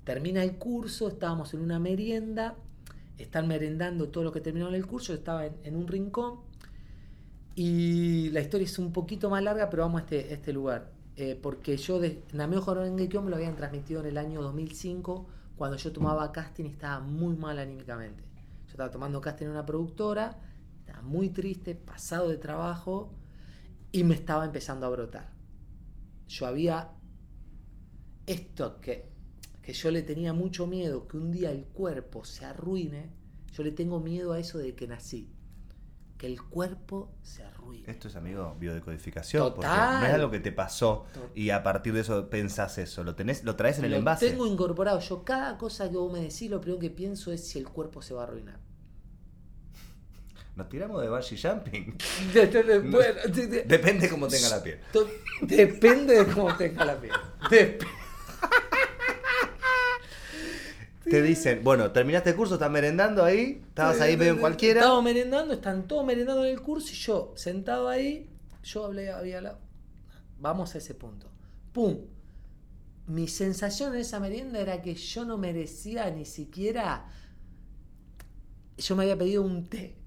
Termina el curso, estábamos en una merienda, están merendando todo lo que terminó en el curso, yo estaba en, en un rincón y la historia es un poquito más larga, pero vamos a este, este lugar. Eh, porque yo de Nameo Jorongekyo me lo habían transmitido en el año 2005, cuando yo tomaba casting y estaba muy mal anímicamente. Yo estaba tomando casting en una productora, estaba muy triste, pasado de trabajo y me estaba empezando a brotar yo había esto que, que yo le tenía mucho miedo, que un día el cuerpo se arruine, yo le tengo miedo a eso de que nací, que el cuerpo se arruine. Esto es, amigo, biodecodificación. Porque Total. no es algo que te pasó Total. y a partir de eso pensás eso. Lo, tenés, lo traes en el Lo envase. tengo incorporado, yo cada cosa que vos me decís, lo primero que pienso es si el cuerpo se va a arruinar. Nos tiramos de bungee jumping. De- de- Depende cómo tenga la piel. depende de cómo tenga la piel. Dep- Te dicen, bueno, terminaste el curso, estás merendando ahí, estabas ahí medio en cualquiera. Estábamos merendando, están todos merendando en el curso y yo, sentado ahí, yo hablé, había hablado. Vamos a ese punto. ¡Pum! Mi sensación en esa merienda era que yo no merecía ni siquiera. Yo me había pedido un té.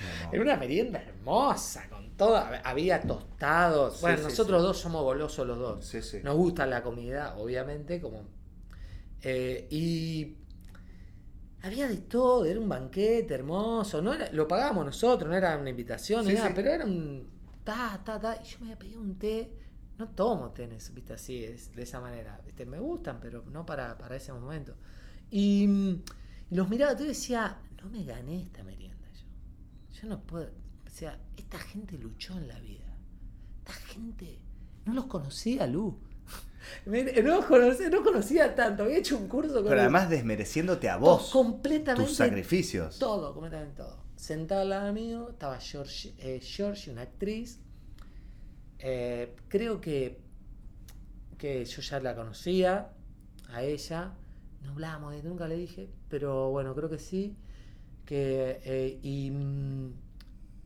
No. Era una merienda hermosa, con toda. Había tostados. Sí, bueno, sí, nosotros sí. dos somos golosos los dos. Sí, sí. Nos gusta la comida, obviamente, como. eh, y había de todo, era un banquete hermoso, no era, lo pagábamos nosotros, no era una invitación ni Sí, nada, sí. pero era un ta, ta, ta, y yo me había pedido un té, no tomo té, viste, así, es- de esa manera, me gustan, pero no para, para ese momento. Y, y los miraba todo y decía, no me gané esta merienda yo, yo no puedo, o sea, esta gente luchó en la vida, esta gente, no los conocía, Lu. No, conocía, no conocía tanto, había hecho un curso con Pero además desmereciéndose a vos, completamente tus sacrificios. todo, completamente todo. Sentado al lado mío estaba George, eh, Georgie, una actriz. Eh, creo que, que yo ya la conocía a ella. No hablábamos, de- nunca le dije, pero bueno, creo que sí. Que, eh, y, mm,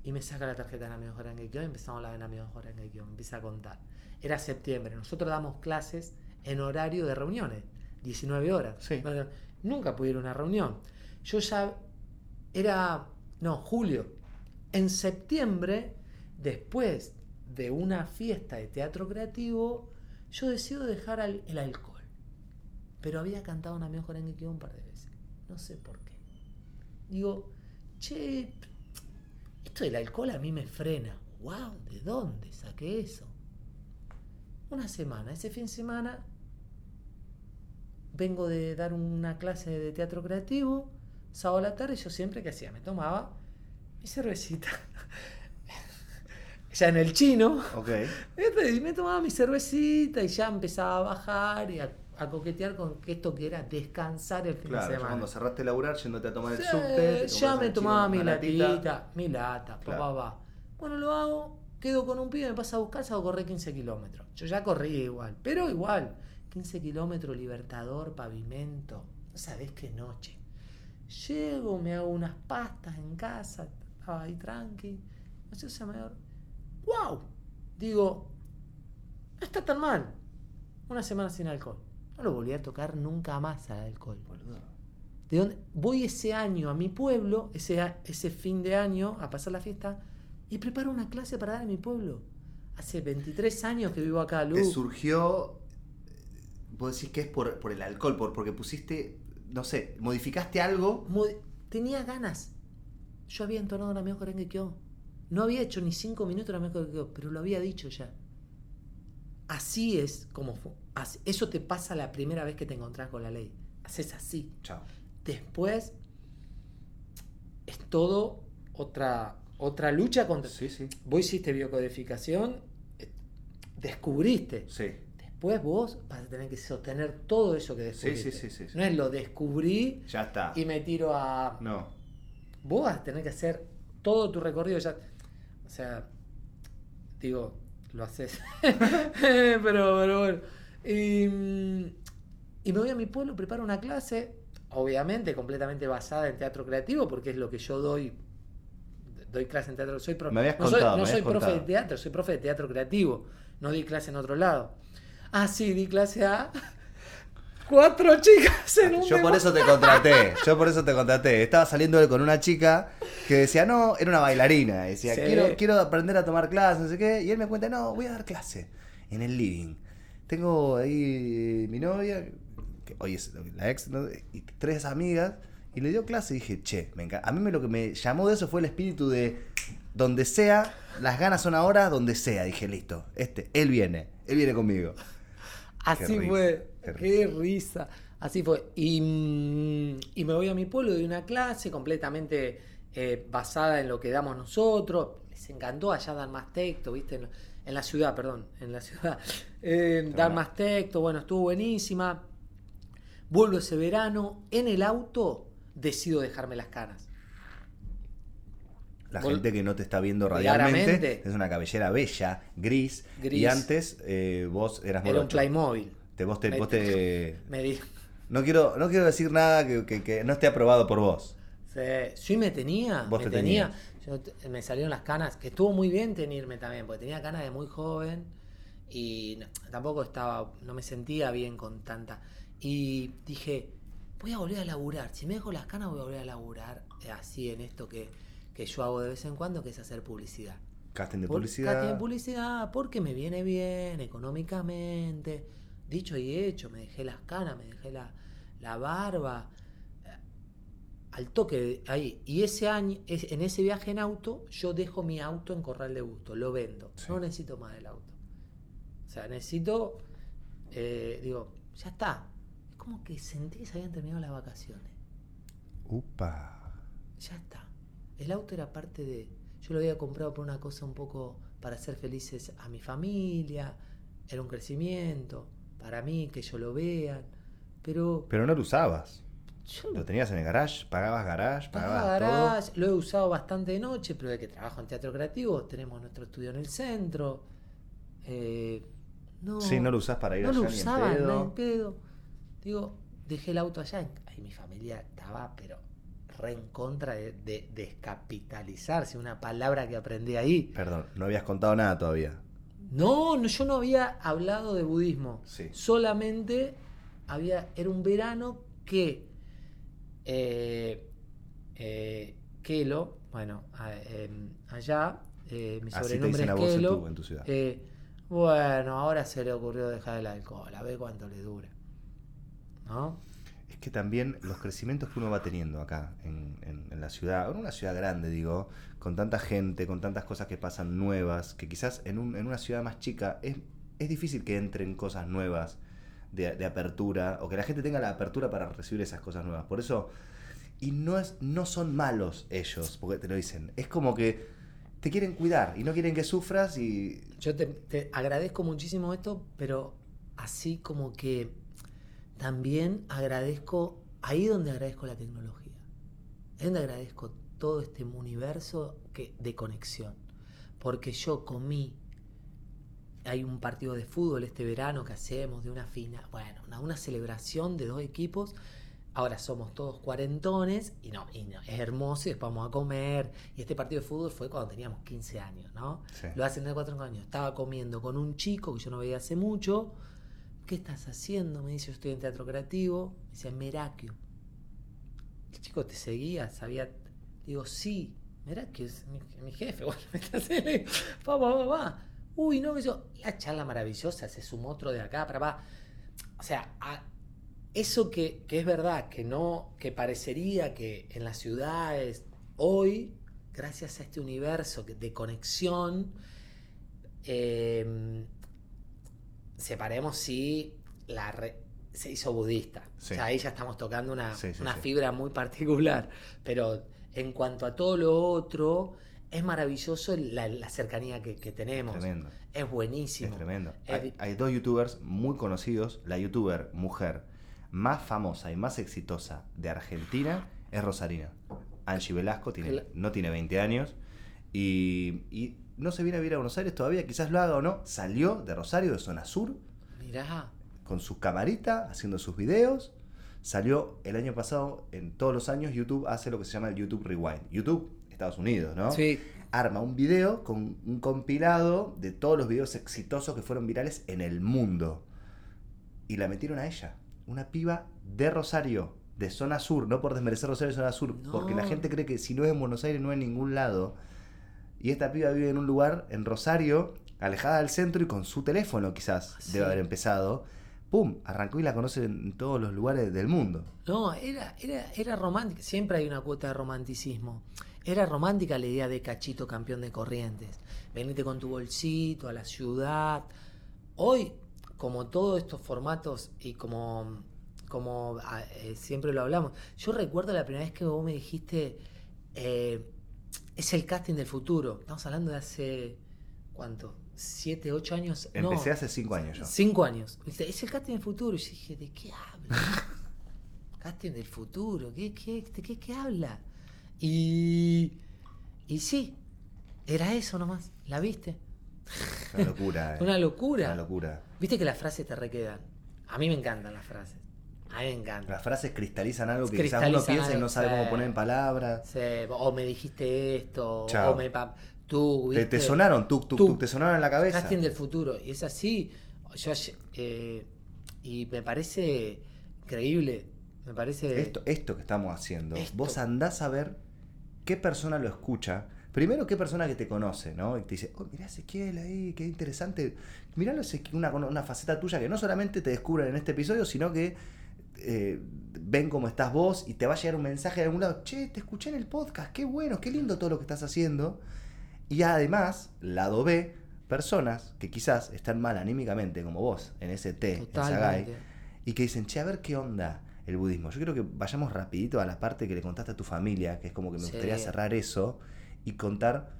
y me saca la tarjeta de Amigos Jorge y empezamos a hablar Amigos Jorge me empieza a contar. Era septiembre, nosotros damos clases en horario de reuniones, 19 horas. Sí. Bueno, nunca pude ir a una reunión. Yo ya era, no, julio. En septiembre, después de una fiesta de teatro creativo, yo decido dejar al- el alcohol. Pero había cantado amigo Jorengue un par de veces. No sé por qué. Digo, che, esto del alcohol a mí me frena. ¡Wow! ¿De dónde saqué eso? Una semana, ese fin de semana vengo de dar una clase de teatro creativo, sábado a la tarde, yo siempre que hacía, me tomaba mi cervecita. ya en el chino, Ok. y me tomaba mi cervecita y ya empezaba a bajar y a, a coquetear con que esto que era descansar el fin Claro, de semana. cuando cerraste de laburar, yéndote a tomar el subte. te ya me tomaba mi latita, mi lata, Claro. pa, pa. Bueno, lo hago, quedo con un pibe, me pasa a buscar, salgo a correr 15 kilómetros. Yo ya corrí igual, pero igual, 15 kilómetros, libertador, pavimento, no sabés qué noche. Llego, me hago unas pastas en casa, estaba ahí tranqui, no sé, se me ¡Wow! Digo, no está tan mal. Una semana sin alcohol. No lo volví a tocar nunca más al alcohol. Boludo. ¿De dónde? Voy ese año a mi pueblo, ese, ese fin de año, a pasar la fiesta, y preparo una clase para dar en mi pueblo. Hace 23 años que vivo acá, Lu. Te surgió. Vos decís que es por, por el alcohol, por, porque pusiste. No sé, modificaste algo. Mo- Tenía ganas. Yo había entonado amigo Jorengue Kyo. No había hecho ni 5 minutos amigo Jorengue Kyo, pero lo había dicho ya. Así es como Eso te pasa la primera vez que te encontrás con la ley. Haces así. Chao. Después es todo otra, otra lucha contra. Sí, sí. Vos hiciste biocodificación, eh, descubriste. Sí. Después vos vas a tener que sostener todo eso que descubriste. sí, sí, sí, sí. No es lo descubrí Ya está. y me tiro a. No. Vos vas a tener que hacer todo tu recorrido ya. O sea, digo, lo haces. pero, pero bueno. Y, mm, y me voy a mi pueblo, preparo una clase, obviamente completamente basada en teatro creativo, porque es lo que yo doy. Doy clase en teatro. Soy profe. Me habías no soy, no me soy habías profe de teatro, soy profe de teatro creativo. No di clase en otro lado. Ah, sí, di clase a cuatro chicas en un Yo por eso te contraté. Yo por eso te contraté. Estaba saliendo con una chica que decía, no, era una bailarina. Decía, Sí. quiero, quiero aprender a tomar clases, no sé qué. Y él me cuenta, no, voy a dar clase en el living. Tengo ahí mi novia, que hoy es la ex, ¿no? y tres amigas. Y le dio clase y dije, che, me encanta. A mí me, lo que me llamó de eso fue el espíritu de donde sea, las ganas son ahora, donde sea. Dije, listo, este, él viene, él viene conmigo. Así fue. qué Qué, risa. Así fue. Y, mm, y me voy a mi pueblo de una clase completamente eh, basada en lo que damos nosotros. Les encantó allá dar más texto, ¿viste? En, en la ciudad, perdón. En la ciudad. Eh, dar más texto. Bueno, estuvo buenísima. Vuelvo ese verano. En el auto decido dejarme las canas. La Vol- gente que no te está viendo radialmente Claramente. es una cabellera bella, gris. Y antes eh, vos eras Era un. Playmobil. Te, vos te, Me- vos te- Me No quiero, no quiero decir nada que, que- que no esté aprobado por vos. Sí, sí me tenía, Vos me te tenía. Yo me salieron las canas, que estuvo muy bien tenerme también, porque tenía canas de muy joven y no- tampoco estaba, no me sentía bien con tanta. Y dije, voy a volver a laburar. Si me dejo las canas, voy a volver a laburar eh, así en esto que, que yo hago de vez en cuando, que es hacer publicidad. Casting de Por- publicidad. casting de publicidad, porque me viene bien económicamente. Dicho y hecho, me dejé las canas, me dejé la, la barba. eh, Al toque ahí. Y ese año, en ese viaje en auto, yo dejo mi auto en Corral de Busto, lo vendo. Sí. No necesito más el auto. O sea, necesito, eh, digo, ya está. Es como que sentí que se habían terminado las vacaciones. Upa. Ya está. El auto era parte de. Yo lo había comprado por una cosa un poco para hacer felices a mi familia. Era un crecimiento. para mí, que ellos lo vean. Pero Pero no lo usabas. yo Lo tenías en el garage, pagabas garage, pagabas todo. garage, lo he usado bastante de noche, pero de que trabajo en teatro creativo, tenemos nuestro estudio en el centro. Eh, no, Sí, no lo usás para ir no lo allá ni en pedo. en pedo. Digo, dejé el auto allá y mi familia estaba, pero re en contra de, de descapitalizarse, una palabra que aprendí ahí. Perdón, no habías contado nada todavía. No, no, yo no había hablado de budismo. Sí. Solamente había, era un verano que eh, eh, Kelo, bueno, a- em, allá, eh, mi Así te sobrenombre dicen a es vos en Kelo. tu, en tu ciudad. Bueno, ahora se le ocurrió dejar el alcohol, a ver cuánto le dura. ¿No? Es que también los crecimientos que uno va teniendo acá en, la ciudad, en una ciudad grande, digo, con tanta gente, con tantas cosas que pasan nuevas, que quizás en, un- en una ciudad más chica es, es difícil que entren cosas nuevas de, de apertura, o que la gente tenga la apertura para recibir esas cosas nuevas. Por eso, y no, es, no son malos ellos, porque te lo dicen, es como que te quieren cuidar y no quieren que sufras y... Yo te, agradezco muchísimo esto, pero así como que también agradezco, ahí donde agradezco la tecnología, es donde agradezco todo este universo que, de conexión. Porque yo comí, hay un partido de fútbol este verano que hacemos de una fina, bueno, una celebración de dos equipos. Ahora somos todos cuarentones y no, y no, es hermoso y después vamos a comer. Y este partido de fútbol fue cuando teníamos 15 años, ¿no? Sí. Lo hacen de 4 años. Estaba comiendo con un chico que yo no veía hace mucho. ¿Qué estás haciendo? Me dice, yo estoy en teatro creativo. Me dice, Merakio. El chico te seguía, sabía. Digo, sí, Merakio es mi, mi jefe. Bueno, me está haciendo. Va, va, va, va. Uy, no, me hizo. La charla maravillosa, se sumó otro de acá para va. O sea, a- eso que, que es verdad, que no, que parecería que en las ciudades hoy, gracias a este universo de conexión, eh, separemos si la re- se hizo budista. Sí. O sea, ahí ya estamos tocando una, Sí, sí, una fibra muy particular. Pero en cuanto a todo lo otro, es maravilloso la, la cercanía que, que tenemos. Tremendo. Es buenísimo. Es tremendo. Es Hay, hay dos youtubers muy conocidos. La youtuber mujer más famosa y más exitosa de Argentina es Rosarina. Angie Velasco tiene, no tiene 20 años y, y no se viene a vivir a Buenos Aires todavía, quizás lo haga o no. Salió de Rosario, de zona sur, Mirá, con su camarita, haciendo sus videos. Salió el año pasado, en todos los años, YouTube hace lo que se llama el YouTube Rewind. YouTube, Estados Unidos, ¿no? sí, arma un video con un compilado de todos los videos exitosos que fueron virales en el mundo. Y la metieron a ella, una piba de Rosario, de zona sur, no por desmerecer Rosario de zona sur, No. porque la gente cree que si no es en Buenos Aires no es en ningún lado. Y esta piba vive en un lugar, en Rosario, alejada del centro y con su teléfono quizás Sí. debe haber empezado. ¡Pum! Arrancó y la conocen en todos los lugares del mundo. No, era, era, era romántica. Siempre hay una cuota de romanticismo. Era romántica la idea de Cachito campeón de corrientes. Venite con tu bolsito a la ciudad. Hoy, como todos estos formatos y como, como ah, eh, siempre lo hablamos, yo recuerdo la primera vez que vos me dijiste, eh, es el casting del futuro. Estamos hablando de hace, ¿cuánto? ¿Siete, ocho años? No. Empecé hace cinco años yo. Cinco años. Es el casting del futuro. Y yo dije, ¿de qué habla? casting del futuro. ¿Qué, qué, de qué, qué habla? Y, y sí, era eso nomás. ¿La viste? Una locura. eh. Una locura. Una locura. Viste que las frases te requedan. A mí me encantan las frases. A mí me encantan. Las frases cristalizan algo que quizás uno piensa y no sabe cómo poner en palabras. Sí, o me dijiste esto, Chao. o me... Tú, Te, ¿viste? te sonaron, tuk, Tuk. tuk, te sonaron en la cabeza. Casting del futuro. Y es así. Yo, eh, y me parece increíble. Me parece. Esto, esto que estamos haciendo, Esto. vos andás a ver qué persona lo escucha. Primero, qué persona que te conoce, ¿no? Y te dice, oh, mirá Ezequiel ahí, qué interesante. Mirá una, una faceta tuya que no solamente te descubren en este episodio, sino que eh, ven cómo estás vos y te va a llegar un mensaje de algún lado. Che, te escuché en el podcast, qué bueno, qué lindo todo lo que estás haciendo. Y además, lado B, personas que quizás están mal anímicamente, como vos, en ese T, en Sagai, y que dicen, che, a ver qué onda el budismo. Yo creo que vayamos rapidito a la parte que le contaste a tu familia, que es como que me Sí. gustaría cerrar eso y contar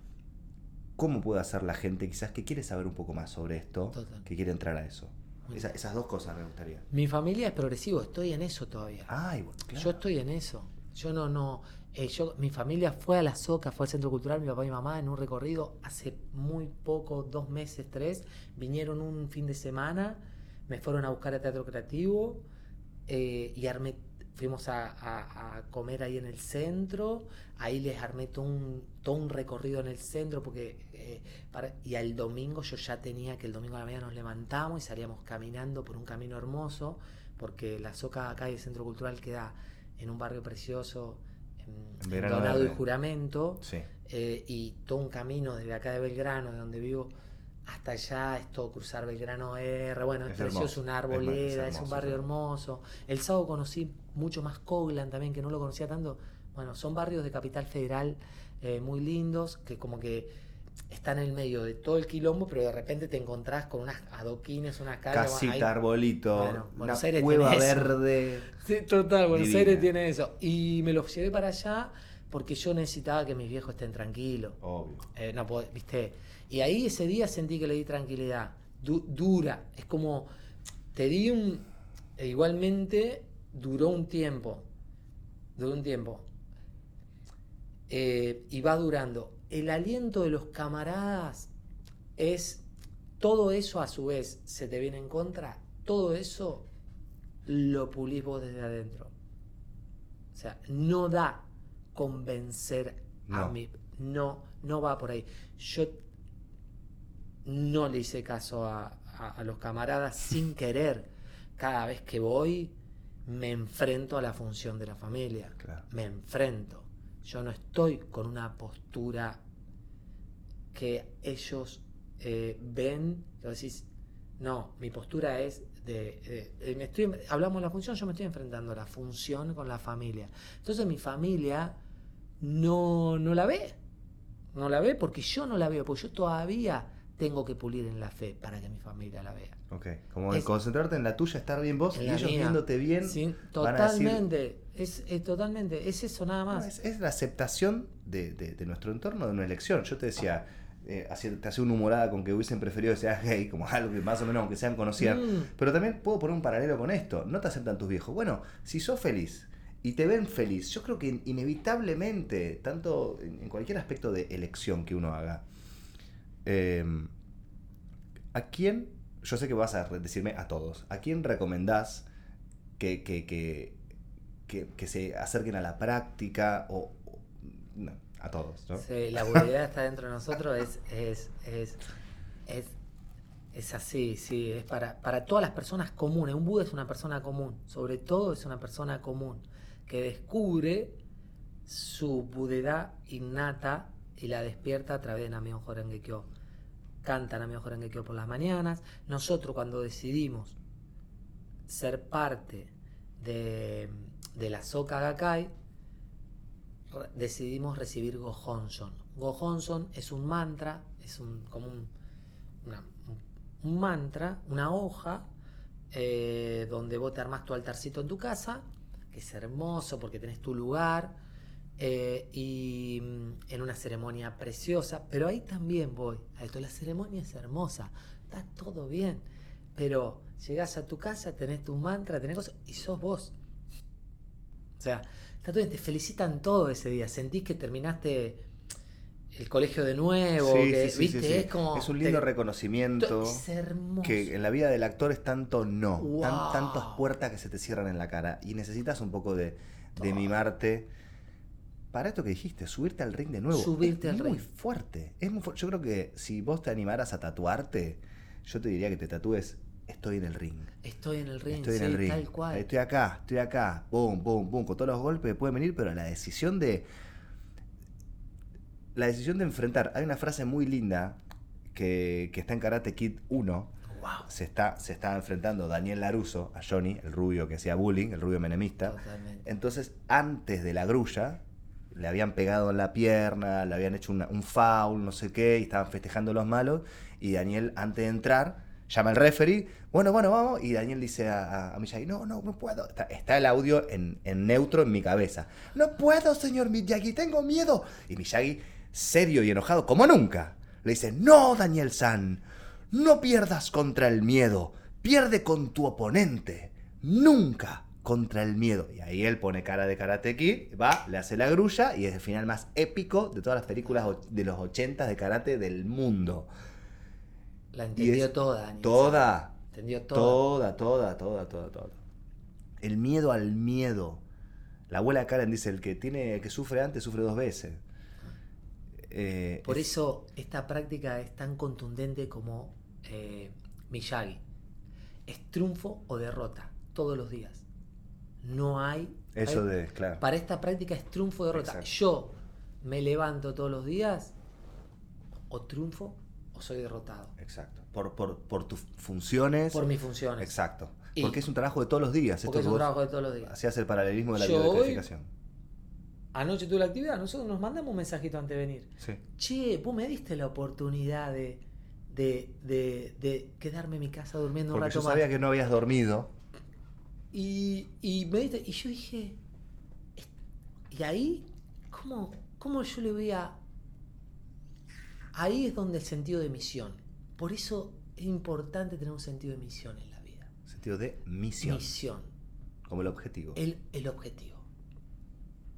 cómo puede hacer la gente quizás que quiere saber un poco más sobre esto, Total. que quiere entrar a eso. Esa- esas dos cosas me gustaría. Mi familia es progresivo, estoy en eso todavía. Ay, bueno, claro. Yo estoy en eso. Yo no, no. eh, yo, mi familia fue a la Soca, fue al Centro Cultural, mi papá y mi mamá en un recorrido hace muy poco, dos meses, tres. Vinieron un fin de semana, me fueron a buscar a Teatro Creativo eh, y armé, fuimos a, a- a comer ahí en el centro. Ahí les armé todo un, todo un recorrido en el centro porque eh, para- y al domingo yo ya tenía que el domingo a la mañana nos levantamos y salíamos caminando por un camino hermoso porque la Soca acá y el Centro Cultural queda en un barrio precioso en, Donado y. Juramento Sí. eh, y todo un camino desde acá de Belgrano, de donde vivo, hasta allá, es todo cruzar Belgrano R, bueno, es, Es precioso, una es ma- arboleda, es un barrio hermoso. El sábado conocí mucho más Coglan también, que no lo conocía tanto. Bueno, son barrios de Capital Federal eh, muy lindos, que como que están en el medio de todo el quilombo, pero de repente te encontrás con unas adoquines, unas calles. Casita, ahí- arbolito, Bueno, una Buenos Aires cueva tiene eso. verde. Sí, total, Buenos Divina. Aires tiene eso. Y me los llevé para allá porque yo necesitaba que mis viejos estén tranquilos. Obvio. Eh, no ¿viste? Y ahí ese día sentí que le di tranquilidad. Du- dura. Es como. Te di un. e igualmente duró un tiempo. Duró un tiempo. Eh, y va durando. El aliento de los camaradas es. Todo eso a su vez se te viene en contra. Todo eso lo pulís vos desde adentro. O sea, no da convencer a mí. No, no va por ahí. Yo no le hice caso a, a- a los camaradas sin querer. Cada vez que voy, me enfrento a la función de la familia. Claro. Me enfrento. Yo no estoy con una postura que ellos eh, ven. que decís, no, mi postura es de. de- de- me estoy, hablamos de la función, yo me estoy enfrentando a la función con la familia. Entonces mi familia no, no la ve. No la ve porque yo no la veo, porque yo todavía tengo que pulir en la fe para que mi familia la vea. Ok. Como Es- concentrarte en la tuya, estar bien vos y ellos mía. viéndote bien. Sí, decir- totalmente. Es, es totalmente. Es eso nada No, más. es, es la aceptación de, de- de nuestro entorno, de una elección. Yo te decía, eh, te hacía una humorada con que hubiesen preferido que seas gay, como algo que más o menos, aunque sean conocidas. Mm. Pero también puedo poner un paralelo con esto. No te aceptan tus viejos. Bueno, si sos feliz y te ven feliz, yo creo que in- inevitablemente, tanto en cualquier aspecto de elección que uno haga, eh, ¿a quién, yo sé que vas a decirme a todos, ¿a quién recomendás que, que, que, que- se acerquen a la práctica o... a todos. Sí, la bugueidad está dentro de nosotros, es, es, es, es, es así, sí, es para, para todas las personas comunes. Un Buda es una persona común, sobre todo es una persona común que descubre su budedad innata y la despierta a través de Namion Horengekyo. Canta Namion Horengekyo por las mañanas. Nosotros cuando decidimos ser parte de, de la Soka Gakkai, decidimos recibir Gohonson. Gohonson es un mantra, es un, como un- un mantra, una hoja, eh, donde vos te armás tu altarcito en tu casa, que es hermoso porque tenés tu lugar, eh, y mm, en una ceremonia preciosa, pero ahí también voy a esto, la ceremonia es hermosa, está todo bien, pero llegás a tu casa, tenés tu mantra, tenés cosas, y sos vos. O sea, está todo bien, te felicitan todo ese día. Sentís que terminaste el colegio de nuevo, Sí, que, sí, ¿viste? sí. Es como. Es un lindo te- reconocimiento. Es hermoso. Que en la vida del actor es tanto no, tan- tantas puertas que se te cierran en la cara y necesitas un poco de, de mimarte. Para esto que dijiste, subirte al ring de nuevo. Subirte es al muy ring. fuerte. Es muy fu- Yo creo que si vos te animaras a tatuarte, yo te diría que te tatúes Estoy en el ring. Estoy en el ring, Estoy sí, en el ring. tal cual. Estoy acá, estoy acá. Boom, boom, boom. Con todos los golpes pueden venir, pero la decisión de. La decisión de enfrentar. Hay una frase muy linda que, que está en Karate Kid 1. Wow. Se está, se está enfrentando Daniel Laruso a Johnny, el rubio que hacía bullying, el rubio menemista. Totalmente. Entonces, antes de la grulla, le habían pegado en la pierna, le habían hecho un foul, no sé qué, y estaban festejando los malos. Y Daniel, antes de entrar, llama al referee, bueno, bueno, vamos. Y Daniel dice a, a, no, no, no puedo. Está, el audio en, en neutro en mi cabeza. No puedo, señor Miyagi, tengo miedo. Y Miyagi, serio y enojado, como nunca, le dice, no, Daniel San, no pierdas contra el miedo, Pierde con tu oponente, nunca contra el miedo. Y ahí él pone cara de Karate Kid, va, le hace la grulla y es el final más épico de todas las películas de los 80 de karate del mundo. La entendió toda. Toda, Entendió toda. toda, toda, toda, toda, toda. El miedo al miedo. La abuela Karen dice, el que tiene, que sufre antes, sufre dos veces. Eh, Por es- eso esta práctica es tan contundente como eh, Miyagi. Es triunfo o derrota todos los días. No hay... Eso hay- de, claro. Para esta práctica es triunfo o derrota. Exacto. Yo me levanto todos los días o triunfo o soy derrotado. Exacto. Por, por, por tus funciones. Por mis funciones. Exacto. Y- Porque es un trabajo de todos los días. Porque Esto es un trabajo de todos los días. Hacías el paralelismo de la biodecodificación. Anoche tuve la actividad, nosotros nos mandamos un mensajito antes de venir. Sí. Che, vos me diste la oportunidad de, de, de, de quedarme en mi casa durmiendo un Porque rato yo más. sabía que no habías dormido. Y, y me y yo dije, "Es- y ahí, ¿cómo, ¿cómo yo le voy a... Ahí es donde el sentido de misión. Por eso es importante tener un sentido de misión en la vida. Sentido de misión. Misión, Como el objetivo. el, el objetivo.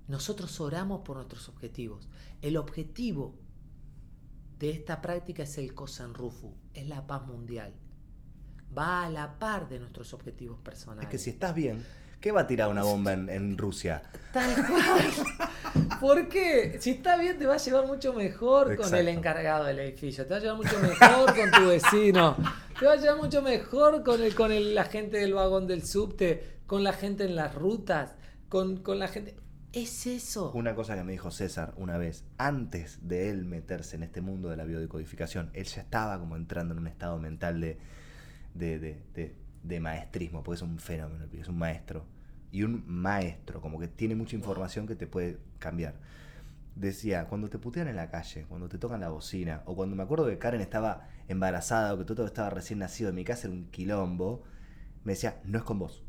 Nosotros oramos por nuestros objetivos. El objetivo de esta práctica es el Kosan Rufu, es la paz mundial. Va a la par de nuestros objetivos personales. Es que si estás bien, ¿qué va a tirar una bomba en, en Rusia? Tal cual. ¿Por qué? Si está bien, te va a llevar mucho mejor con el encargado del edificio, te va a llevar mucho mejor con tu vecino, te va a llevar mucho mejor con, el, con el- la gente del vagón del subte, con la gente en las rutas, con, con la gente. Es eso. Una cosa que me dijo César una vez, antes de él meterse en este mundo de la biodecodificación, él ya estaba como entrando en un estado mental de, de, de- de- de maestrismo, porque es un fenómeno, es un maestro. Y un maestro, como que tiene mucha información que te puede cambiar. Decía, cuando te putean en la calle, cuando te tocan la bocina, o cuando me acuerdo que Karen estaba embarazada o que todo estaba recién nacido en mi casa en un quilombo, me decía, no es con vos.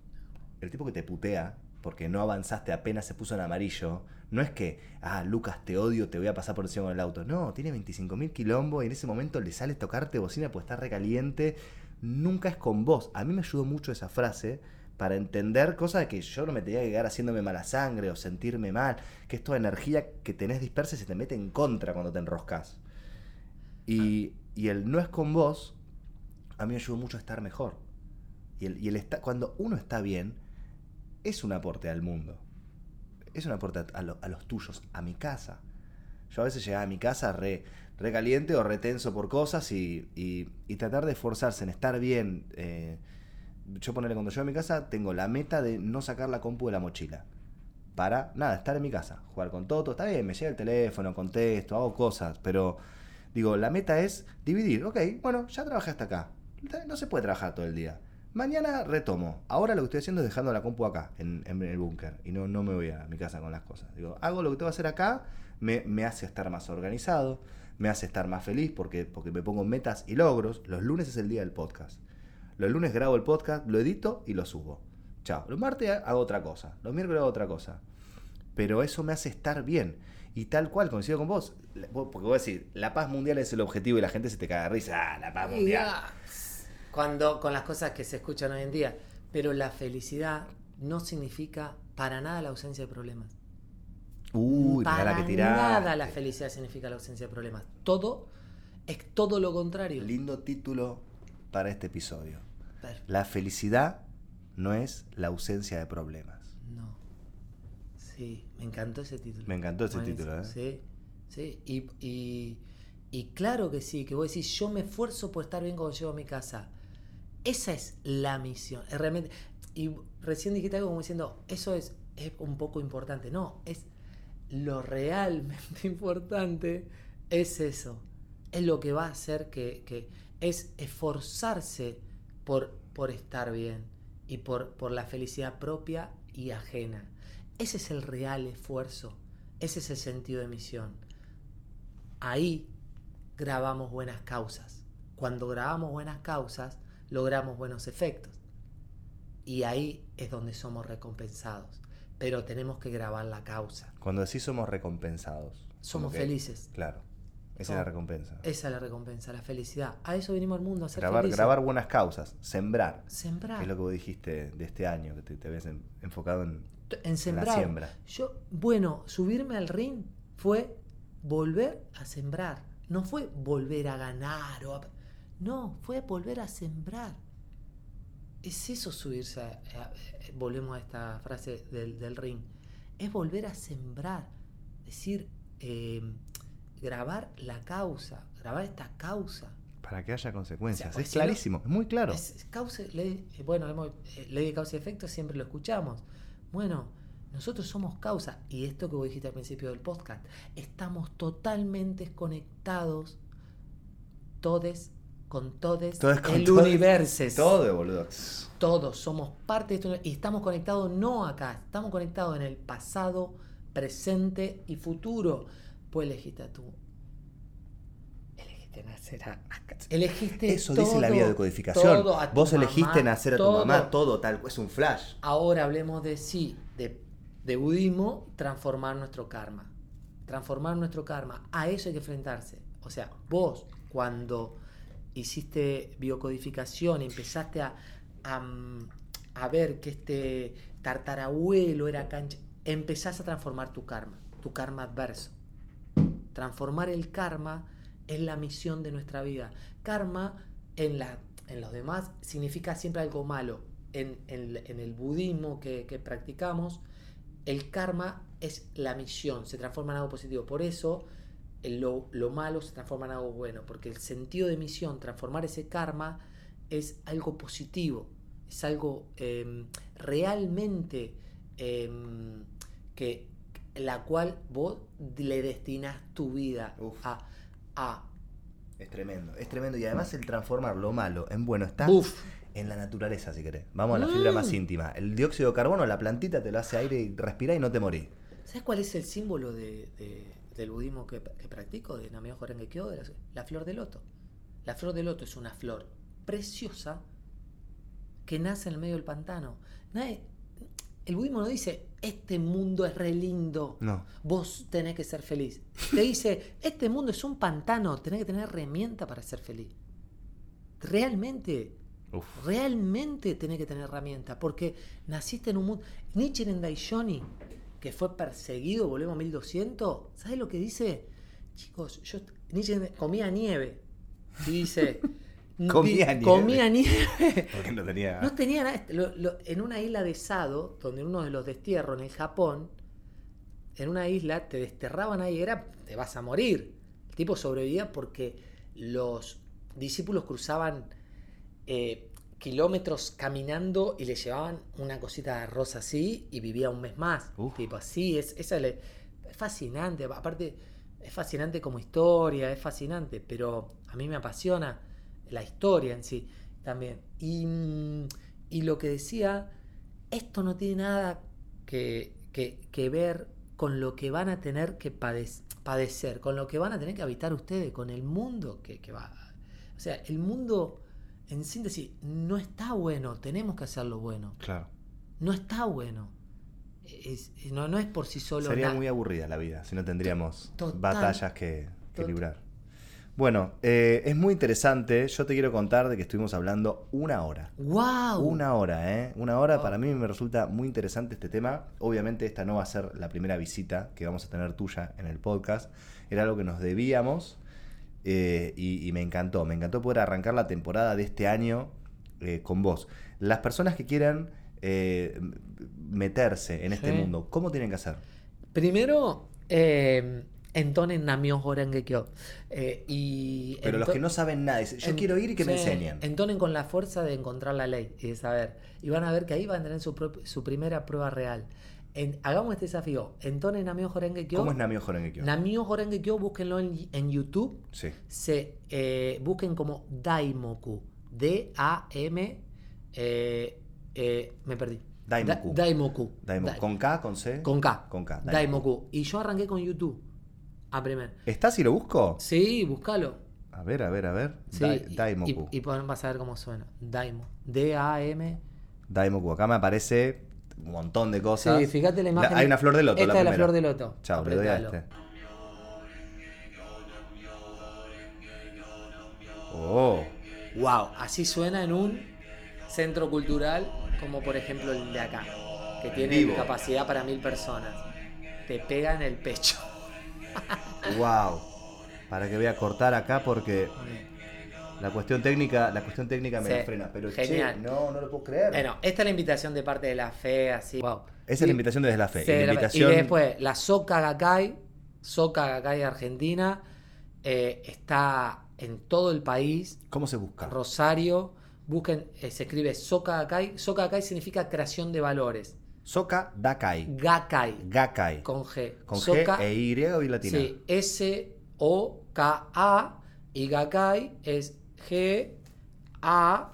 El tipo que te putea porque no avanzaste apenas se puso en amarillo, no es que, ah, Lucas, te odio, te voy a pasar por encima del auto. No, tiene 25.000 quilombos y en ese momento le sale tocarte bocina porque está recaliente. Nunca es con vos. A mí me ayudó mucho esa frase para entender cosas que yo no me tenía que quedar haciéndome mala sangre o sentirme mal, que es toda energía que tenés dispersa se te mete en contra cuando te enroscas. Y, y el no es con vos, a mí me ayudó mucho a estar mejor. Y, el, y el cuando uno está bien, es un aporte al mundo. Es un aporte a, a los tuyos, a mi casa. Yo a veces llegaba a mi casa re, re caliente o re tenso por cosas y, y- tratar de esforzarse en estar bien. eh, yo ponerle cuando llego a mi casa, tengo la meta de no sacar la compu de la mochila. Para, nada, estar en mi casa, jugar con Toto. Está bien, me llega el teléfono, contesto, hago cosas, pero digo, la meta es dividir. Ok, bueno, ya trabajé hasta acá. No se puede trabajar todo el día. Mañana retomo. Ahora lo que estoy haciendo es dejando la compu acá, en, en el búnker. Y no, no me voy a mi casa con las cosas. Digo, hago lo que tengo que hacer acá, me, me hace estar más organizado, me hace estar más feliz porque, porque me pongo metas y logros. Los lunes es el día del podcast. Los lunes grabo el podcast, lo edito y lo subo. Chao. Los martes hago otra cosa. Los miércoles hago otra cosa. Pero eso me hace estar bien. Y tal cual, coincido con vos. Porque vos decís, la paz mundial es el objetivo y la gente se te caga de risa. Ah, la paz mundial. ya, Cuando, con las cosas que se escuchan hoy en día. Pero la felicidad no significa para nada la ausencia de problemas. Uy, para la que tiraste. nada la felicidad significa la ausencia de problemas. Todo es todo lo contrario. Lindo título para este episodio. La felicidad no es la ausencia de problemas. No. Sí, me encantó ese título. Me encantó ese Buenísimo. título, ¿eh? Sí, sí. Y, y- y claro que sí, que vos decís, yo me esfuerzo por estar bien cuando llego a mi casa. Esa es la misión. Realmente. Y recién dijiste algo como diciendo, eso es, es un poco importante. No, es lo realmente importante es eso. Es lo que va a hacer que, que es esforzarse por, por estar bien y por, por la felicidad propia y ajena. Ese es el real esfuerzo. Ese es el sentido de misión. Ahí grabamos buenas causas. Cuando grabamos buenas causas, logramos buenos efectos. Y ahí es donde somos recompensados. Pero tenemos que grabar la causa. Cuando decís somos recompensados. Somos que- felices. Claro. Esa es la recompensa. Esa es la recompensa, la felicidad. A eso venimos al mundo, a ser Grabar, felices. grabar buenas causas, sembrar. Sembrar. Que es lo que vos dijiste de este año, que te, te habías en- enfocado en, en sembrar. siembra. Yo, bueno, subirme al ring fue volver a sembrar. No fue volver a ganar o a- No, fue volver a sembrar. Es eso subirse a, a- volvemos a esta frase del, del ring. Es volver a sembrar. Decir, eh, grabar la causa, grabar esta causa. para que haya consecuencias. O sea, porque es si no- clarísimo, es muy claro. Es- es causa, ley, eh, bueno, hemos- eh, ley de causa y efecto siempre lo escuchamos. Bueno, nosotros somos causa, y esto que vos dijiste al principio del podcast, estamos totalmente conectados, todes con con el todes. universo. Todo, boludo. Todos somos parte de esto y estamos conectados no acá, estamos conectados en el pasado, presente y futuro. Pues elegiste tú. Elegiste nacer a-. Elegiste Eso dice la todo, vía de codificación. todo, a Vos elegiste mamá, nacer a tu todo. mamá, todo tal. Es un flash. Ahora hablemos de sí, de, de budismo, transformar nuestro karma. Transformar nuestro karma. A eso hay que enfrentarse. O sea, vos cuando hiciste biocodificación empezaste a, a, a ver que este tartarabuelo era cancha, empezás a transformar tu karma, tu karma adverso. Transformar el karma es la misión de nuestra vida. Karma en, la, en los demás significa siempre algo malo. En, en- en el budismo que, que practicamos, el karma es la misión, se transforma en algo positivo. Por eso lo, lo malo se transforma en algo bueno, porque el sentido de misión, transformar ese karma, es algo positivo, es algo eh, realmente eh, que la cual vos le destinas tu vida Uf. a, a Es tremendo, es tremendo. Y además el transformar lo malo en bueno está en la naturaleza, si querés. Vamos a la fibra más Mm. íntima. El dióxido de carbono, la plantita te lo hace aire y respira y no te morís. ¿Sabes cuál es el símbolo de- de- del budismo que, que practico, de Namio Horenge Kyo? De la, la flor de loto. La flor de loto es una flor preciosa que nace en el medio del pantano. Nadie- el budismo no dice, este mundo es re lindo, No. vos tenés que ser feliz. Te dice, este mundo es un pantano, tenés que tener herramienta para ser feliz. Realmente, Uf. realmente tenés que tener herramienta, porque naciste en un mundo... Nichiren Daishonin, que fue perseguido, volvemos a 1200, ¿sabes lo que dice? Chicos, yo Nichiren comía nieve. Y dice... Comía nieve. Comía nieve. Porque no tenía. No tenía nada. lo- lo- en una isla de Sado, donde uno de los destierros en el Japón, en una isla te desterraban ahí, era te vas a morir. El tipo sobrevivía porque los discípulos cruzaban eh, kilómetros caminando y le llevaban una cosita de arroz así y vivía un mes más. Uf. Tipo así, es, esa le- es fascinante. Aparte, es fascinante como historia, es fascinante, pero a mí me apasiona la historia en sí también. Y, y lo que decía, esto no tiene nada que, que- que ver con lo que van a tener que padec- padecer, con lo que van a tener que habitar ustedes, con el mundo que, que va. O sea, el mundo, en síntesis, no está bueno, tenemos que hacerlo bueno. Claro. No está bueno. Es- no, no es por sí solo. Sería muy aburrida la vida si no tendríamos Total. batallas que, que librar. Bueno, eh, es muy interesante. Yo te quiero contar de que estuvimos hablando una hora. ¡Wow! Una hora, ¿eh? Una hora. Wow. Para mí me resulta muy interesante este tema. Obviamente esta no va a ser la primera visita que vamos a tener tuya en el podcast. Era algo que nos debíamos eh, y, y me encantó. Me encantó poder arrancar la temporada de este año eh, con vos. Las personas que quieran eh, meterse en este Sí. mundo, ¿cómo tienen que hacer? Primero, eh, entonen Namio Horenge Kyo. Eh, y Pero los que no saben nada, dicen, yo en- quiero ir y que me enseñen. Entonen con la fuerza de encontrar la ley y de saber. Y van a ver que ahí van a tener su, su primera prueba real. En- hagamos este desafío. Entonen Namio Horenge Kyo. ¿Cómo es Namio Horengekyo? Namio Horenge Kyo, búsquenlo en, en YouTube. Sí. Se eh, busquen como Daimoku. D-A-M. eh, eh, me perdí. Daimoku. Da- Daimoku. Daimo- Da- ¿Con K, con C? con K. Con K. Daimoku. Y yo arranqué con YouTube. A primer. ¿Estás si lo busco? Sí, búscalo. A ver, a ver, a ver. Sí, Dai- y- Daimoku. Y, y vas a ver cómo suena. Daimo. D-A-M. Daimoku. Acá me aparece un montón de cosas. Sí, fíjate la imagen. hay una flor de loto. Esta la es la flor de loto. Chao, le doy a este. Oh. Wow, así suena en un centro cultural como por ejemplo el de acá, que tiene Vivo. capacidad para mil personas. Te pega en el pecho. Wow. Para que voy a cortar acá porque la cuestión técnica, la cuestión técnica me Sí, la frena. Pero che, genial. no, no lo puedo creer. Bueno, esta es la invitación de parte de la fe, así. Wow. Esa es la invitación desde la fe. Sí, y la la- invitación. Y después, la Soca Gakkai, Soca Gakkai Argentina, eh, está en todo el país. ¿Cómo se busca? Rosario, busquen, eh, se escribe Soca Gakkai. Soca Gakkai significa creación de valores. Soka Dakai. Gakkai, Gakai. con G. Con Soca, G e Y o y latina. Sí, S-O-K-A y Gakkai es G-A-K.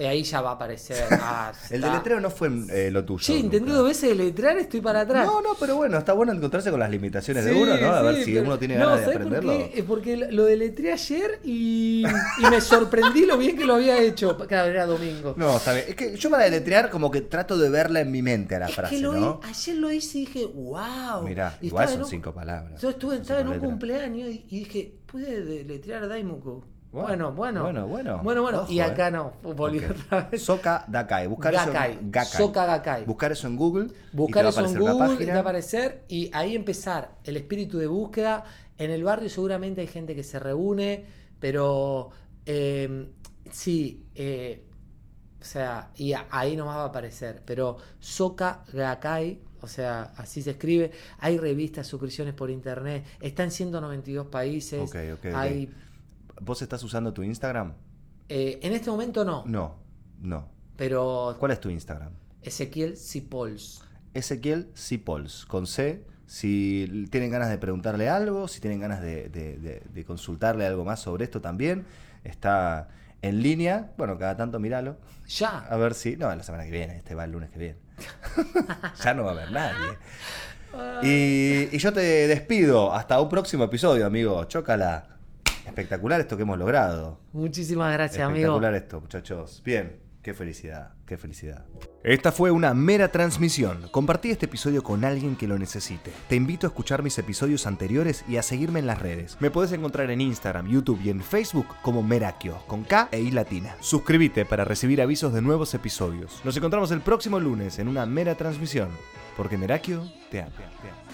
Y ahí ya va a aparecer. Ah, El deletreo no fue eh, lo tuyo. Che, intenté dos veces deletrear, estoy para atrás. No, no, pero bueno, está bueno encontrarse con las limitaciones de Sí, uno, ¿no? A ver sí, si pero- uno tiene no, ganas de ¿sabés por aprenderlo. qué? Porque lo deletré ayer y, y me sorprendí lo bien que lo había hecho. Claro, era domingo. No, está bien. Es que yo para deletrear como que trato de verla en mi mente a la es frase, que lo ¿no? hi- ayer lo hice y dije, wow. Mirá, Y igual son un- cinco palabras. Yo estuve, estaba en un letras. cumpleaños y, y dije, ¿puede deletrear Daimuku? Bueno, Bueno, bueno. bueno, bueno. Bueno. Ojo, y eh. acá no, volví Ok. otra vez. Soka Dakai. Buscar eso en. Soka Gakkai. Buscar eso en Google. Buscar y te eso en Google, te página. va a aparecer y ahí empezar el espíritu de búsqueda. En el barrio seguramente hay gente que se reúne, pero eh, sí, eh, o sea, y ahí nomás va a aparecer. Pero Soka Gakkai, o sea, así se escribe. Hay revistas, suscripciones por internet, está en 192 países. Ok, ok, ok. Hay, ¿Vos estás usando tu Instagram? eh, en este momento no, No, no. pero ¿Cuál es tu Instagram? Ezequiel Cipols. Ezequiel Cipols, con C. Si tienen ganas de preguntarle algo, si tienen ganas de, de- de- de consultarle algo más sobre esto también, está en línea. Bueno, cada tanto míralo. Ya. A ver si. No, la semana que viene, este va el lunes que viene. ya no va a haber nadie. Y, y yo te despido. Hasta un próximo episodio, amigo. Chócala. Espectacular esto que hemos logrado. Muchísimas gracias, amigo. Espectacular esto, muchachos. Bien, qué felicidad, qué felicidad. Esta fue una mera transmisión. Compartí este episodio con alguien que lo necesite. Te invito a escuchar mis episodios anteriores y a seguirme en las redes. Me puedes encontrar en Instagram, YouTube y en Facebook como Merakio, con K e I latina. Suscríbete para recibir avisos de nuevos episodios. Nos encontramos el próximo lunes en una mera transmisión, porque Merakio te ama. te ama.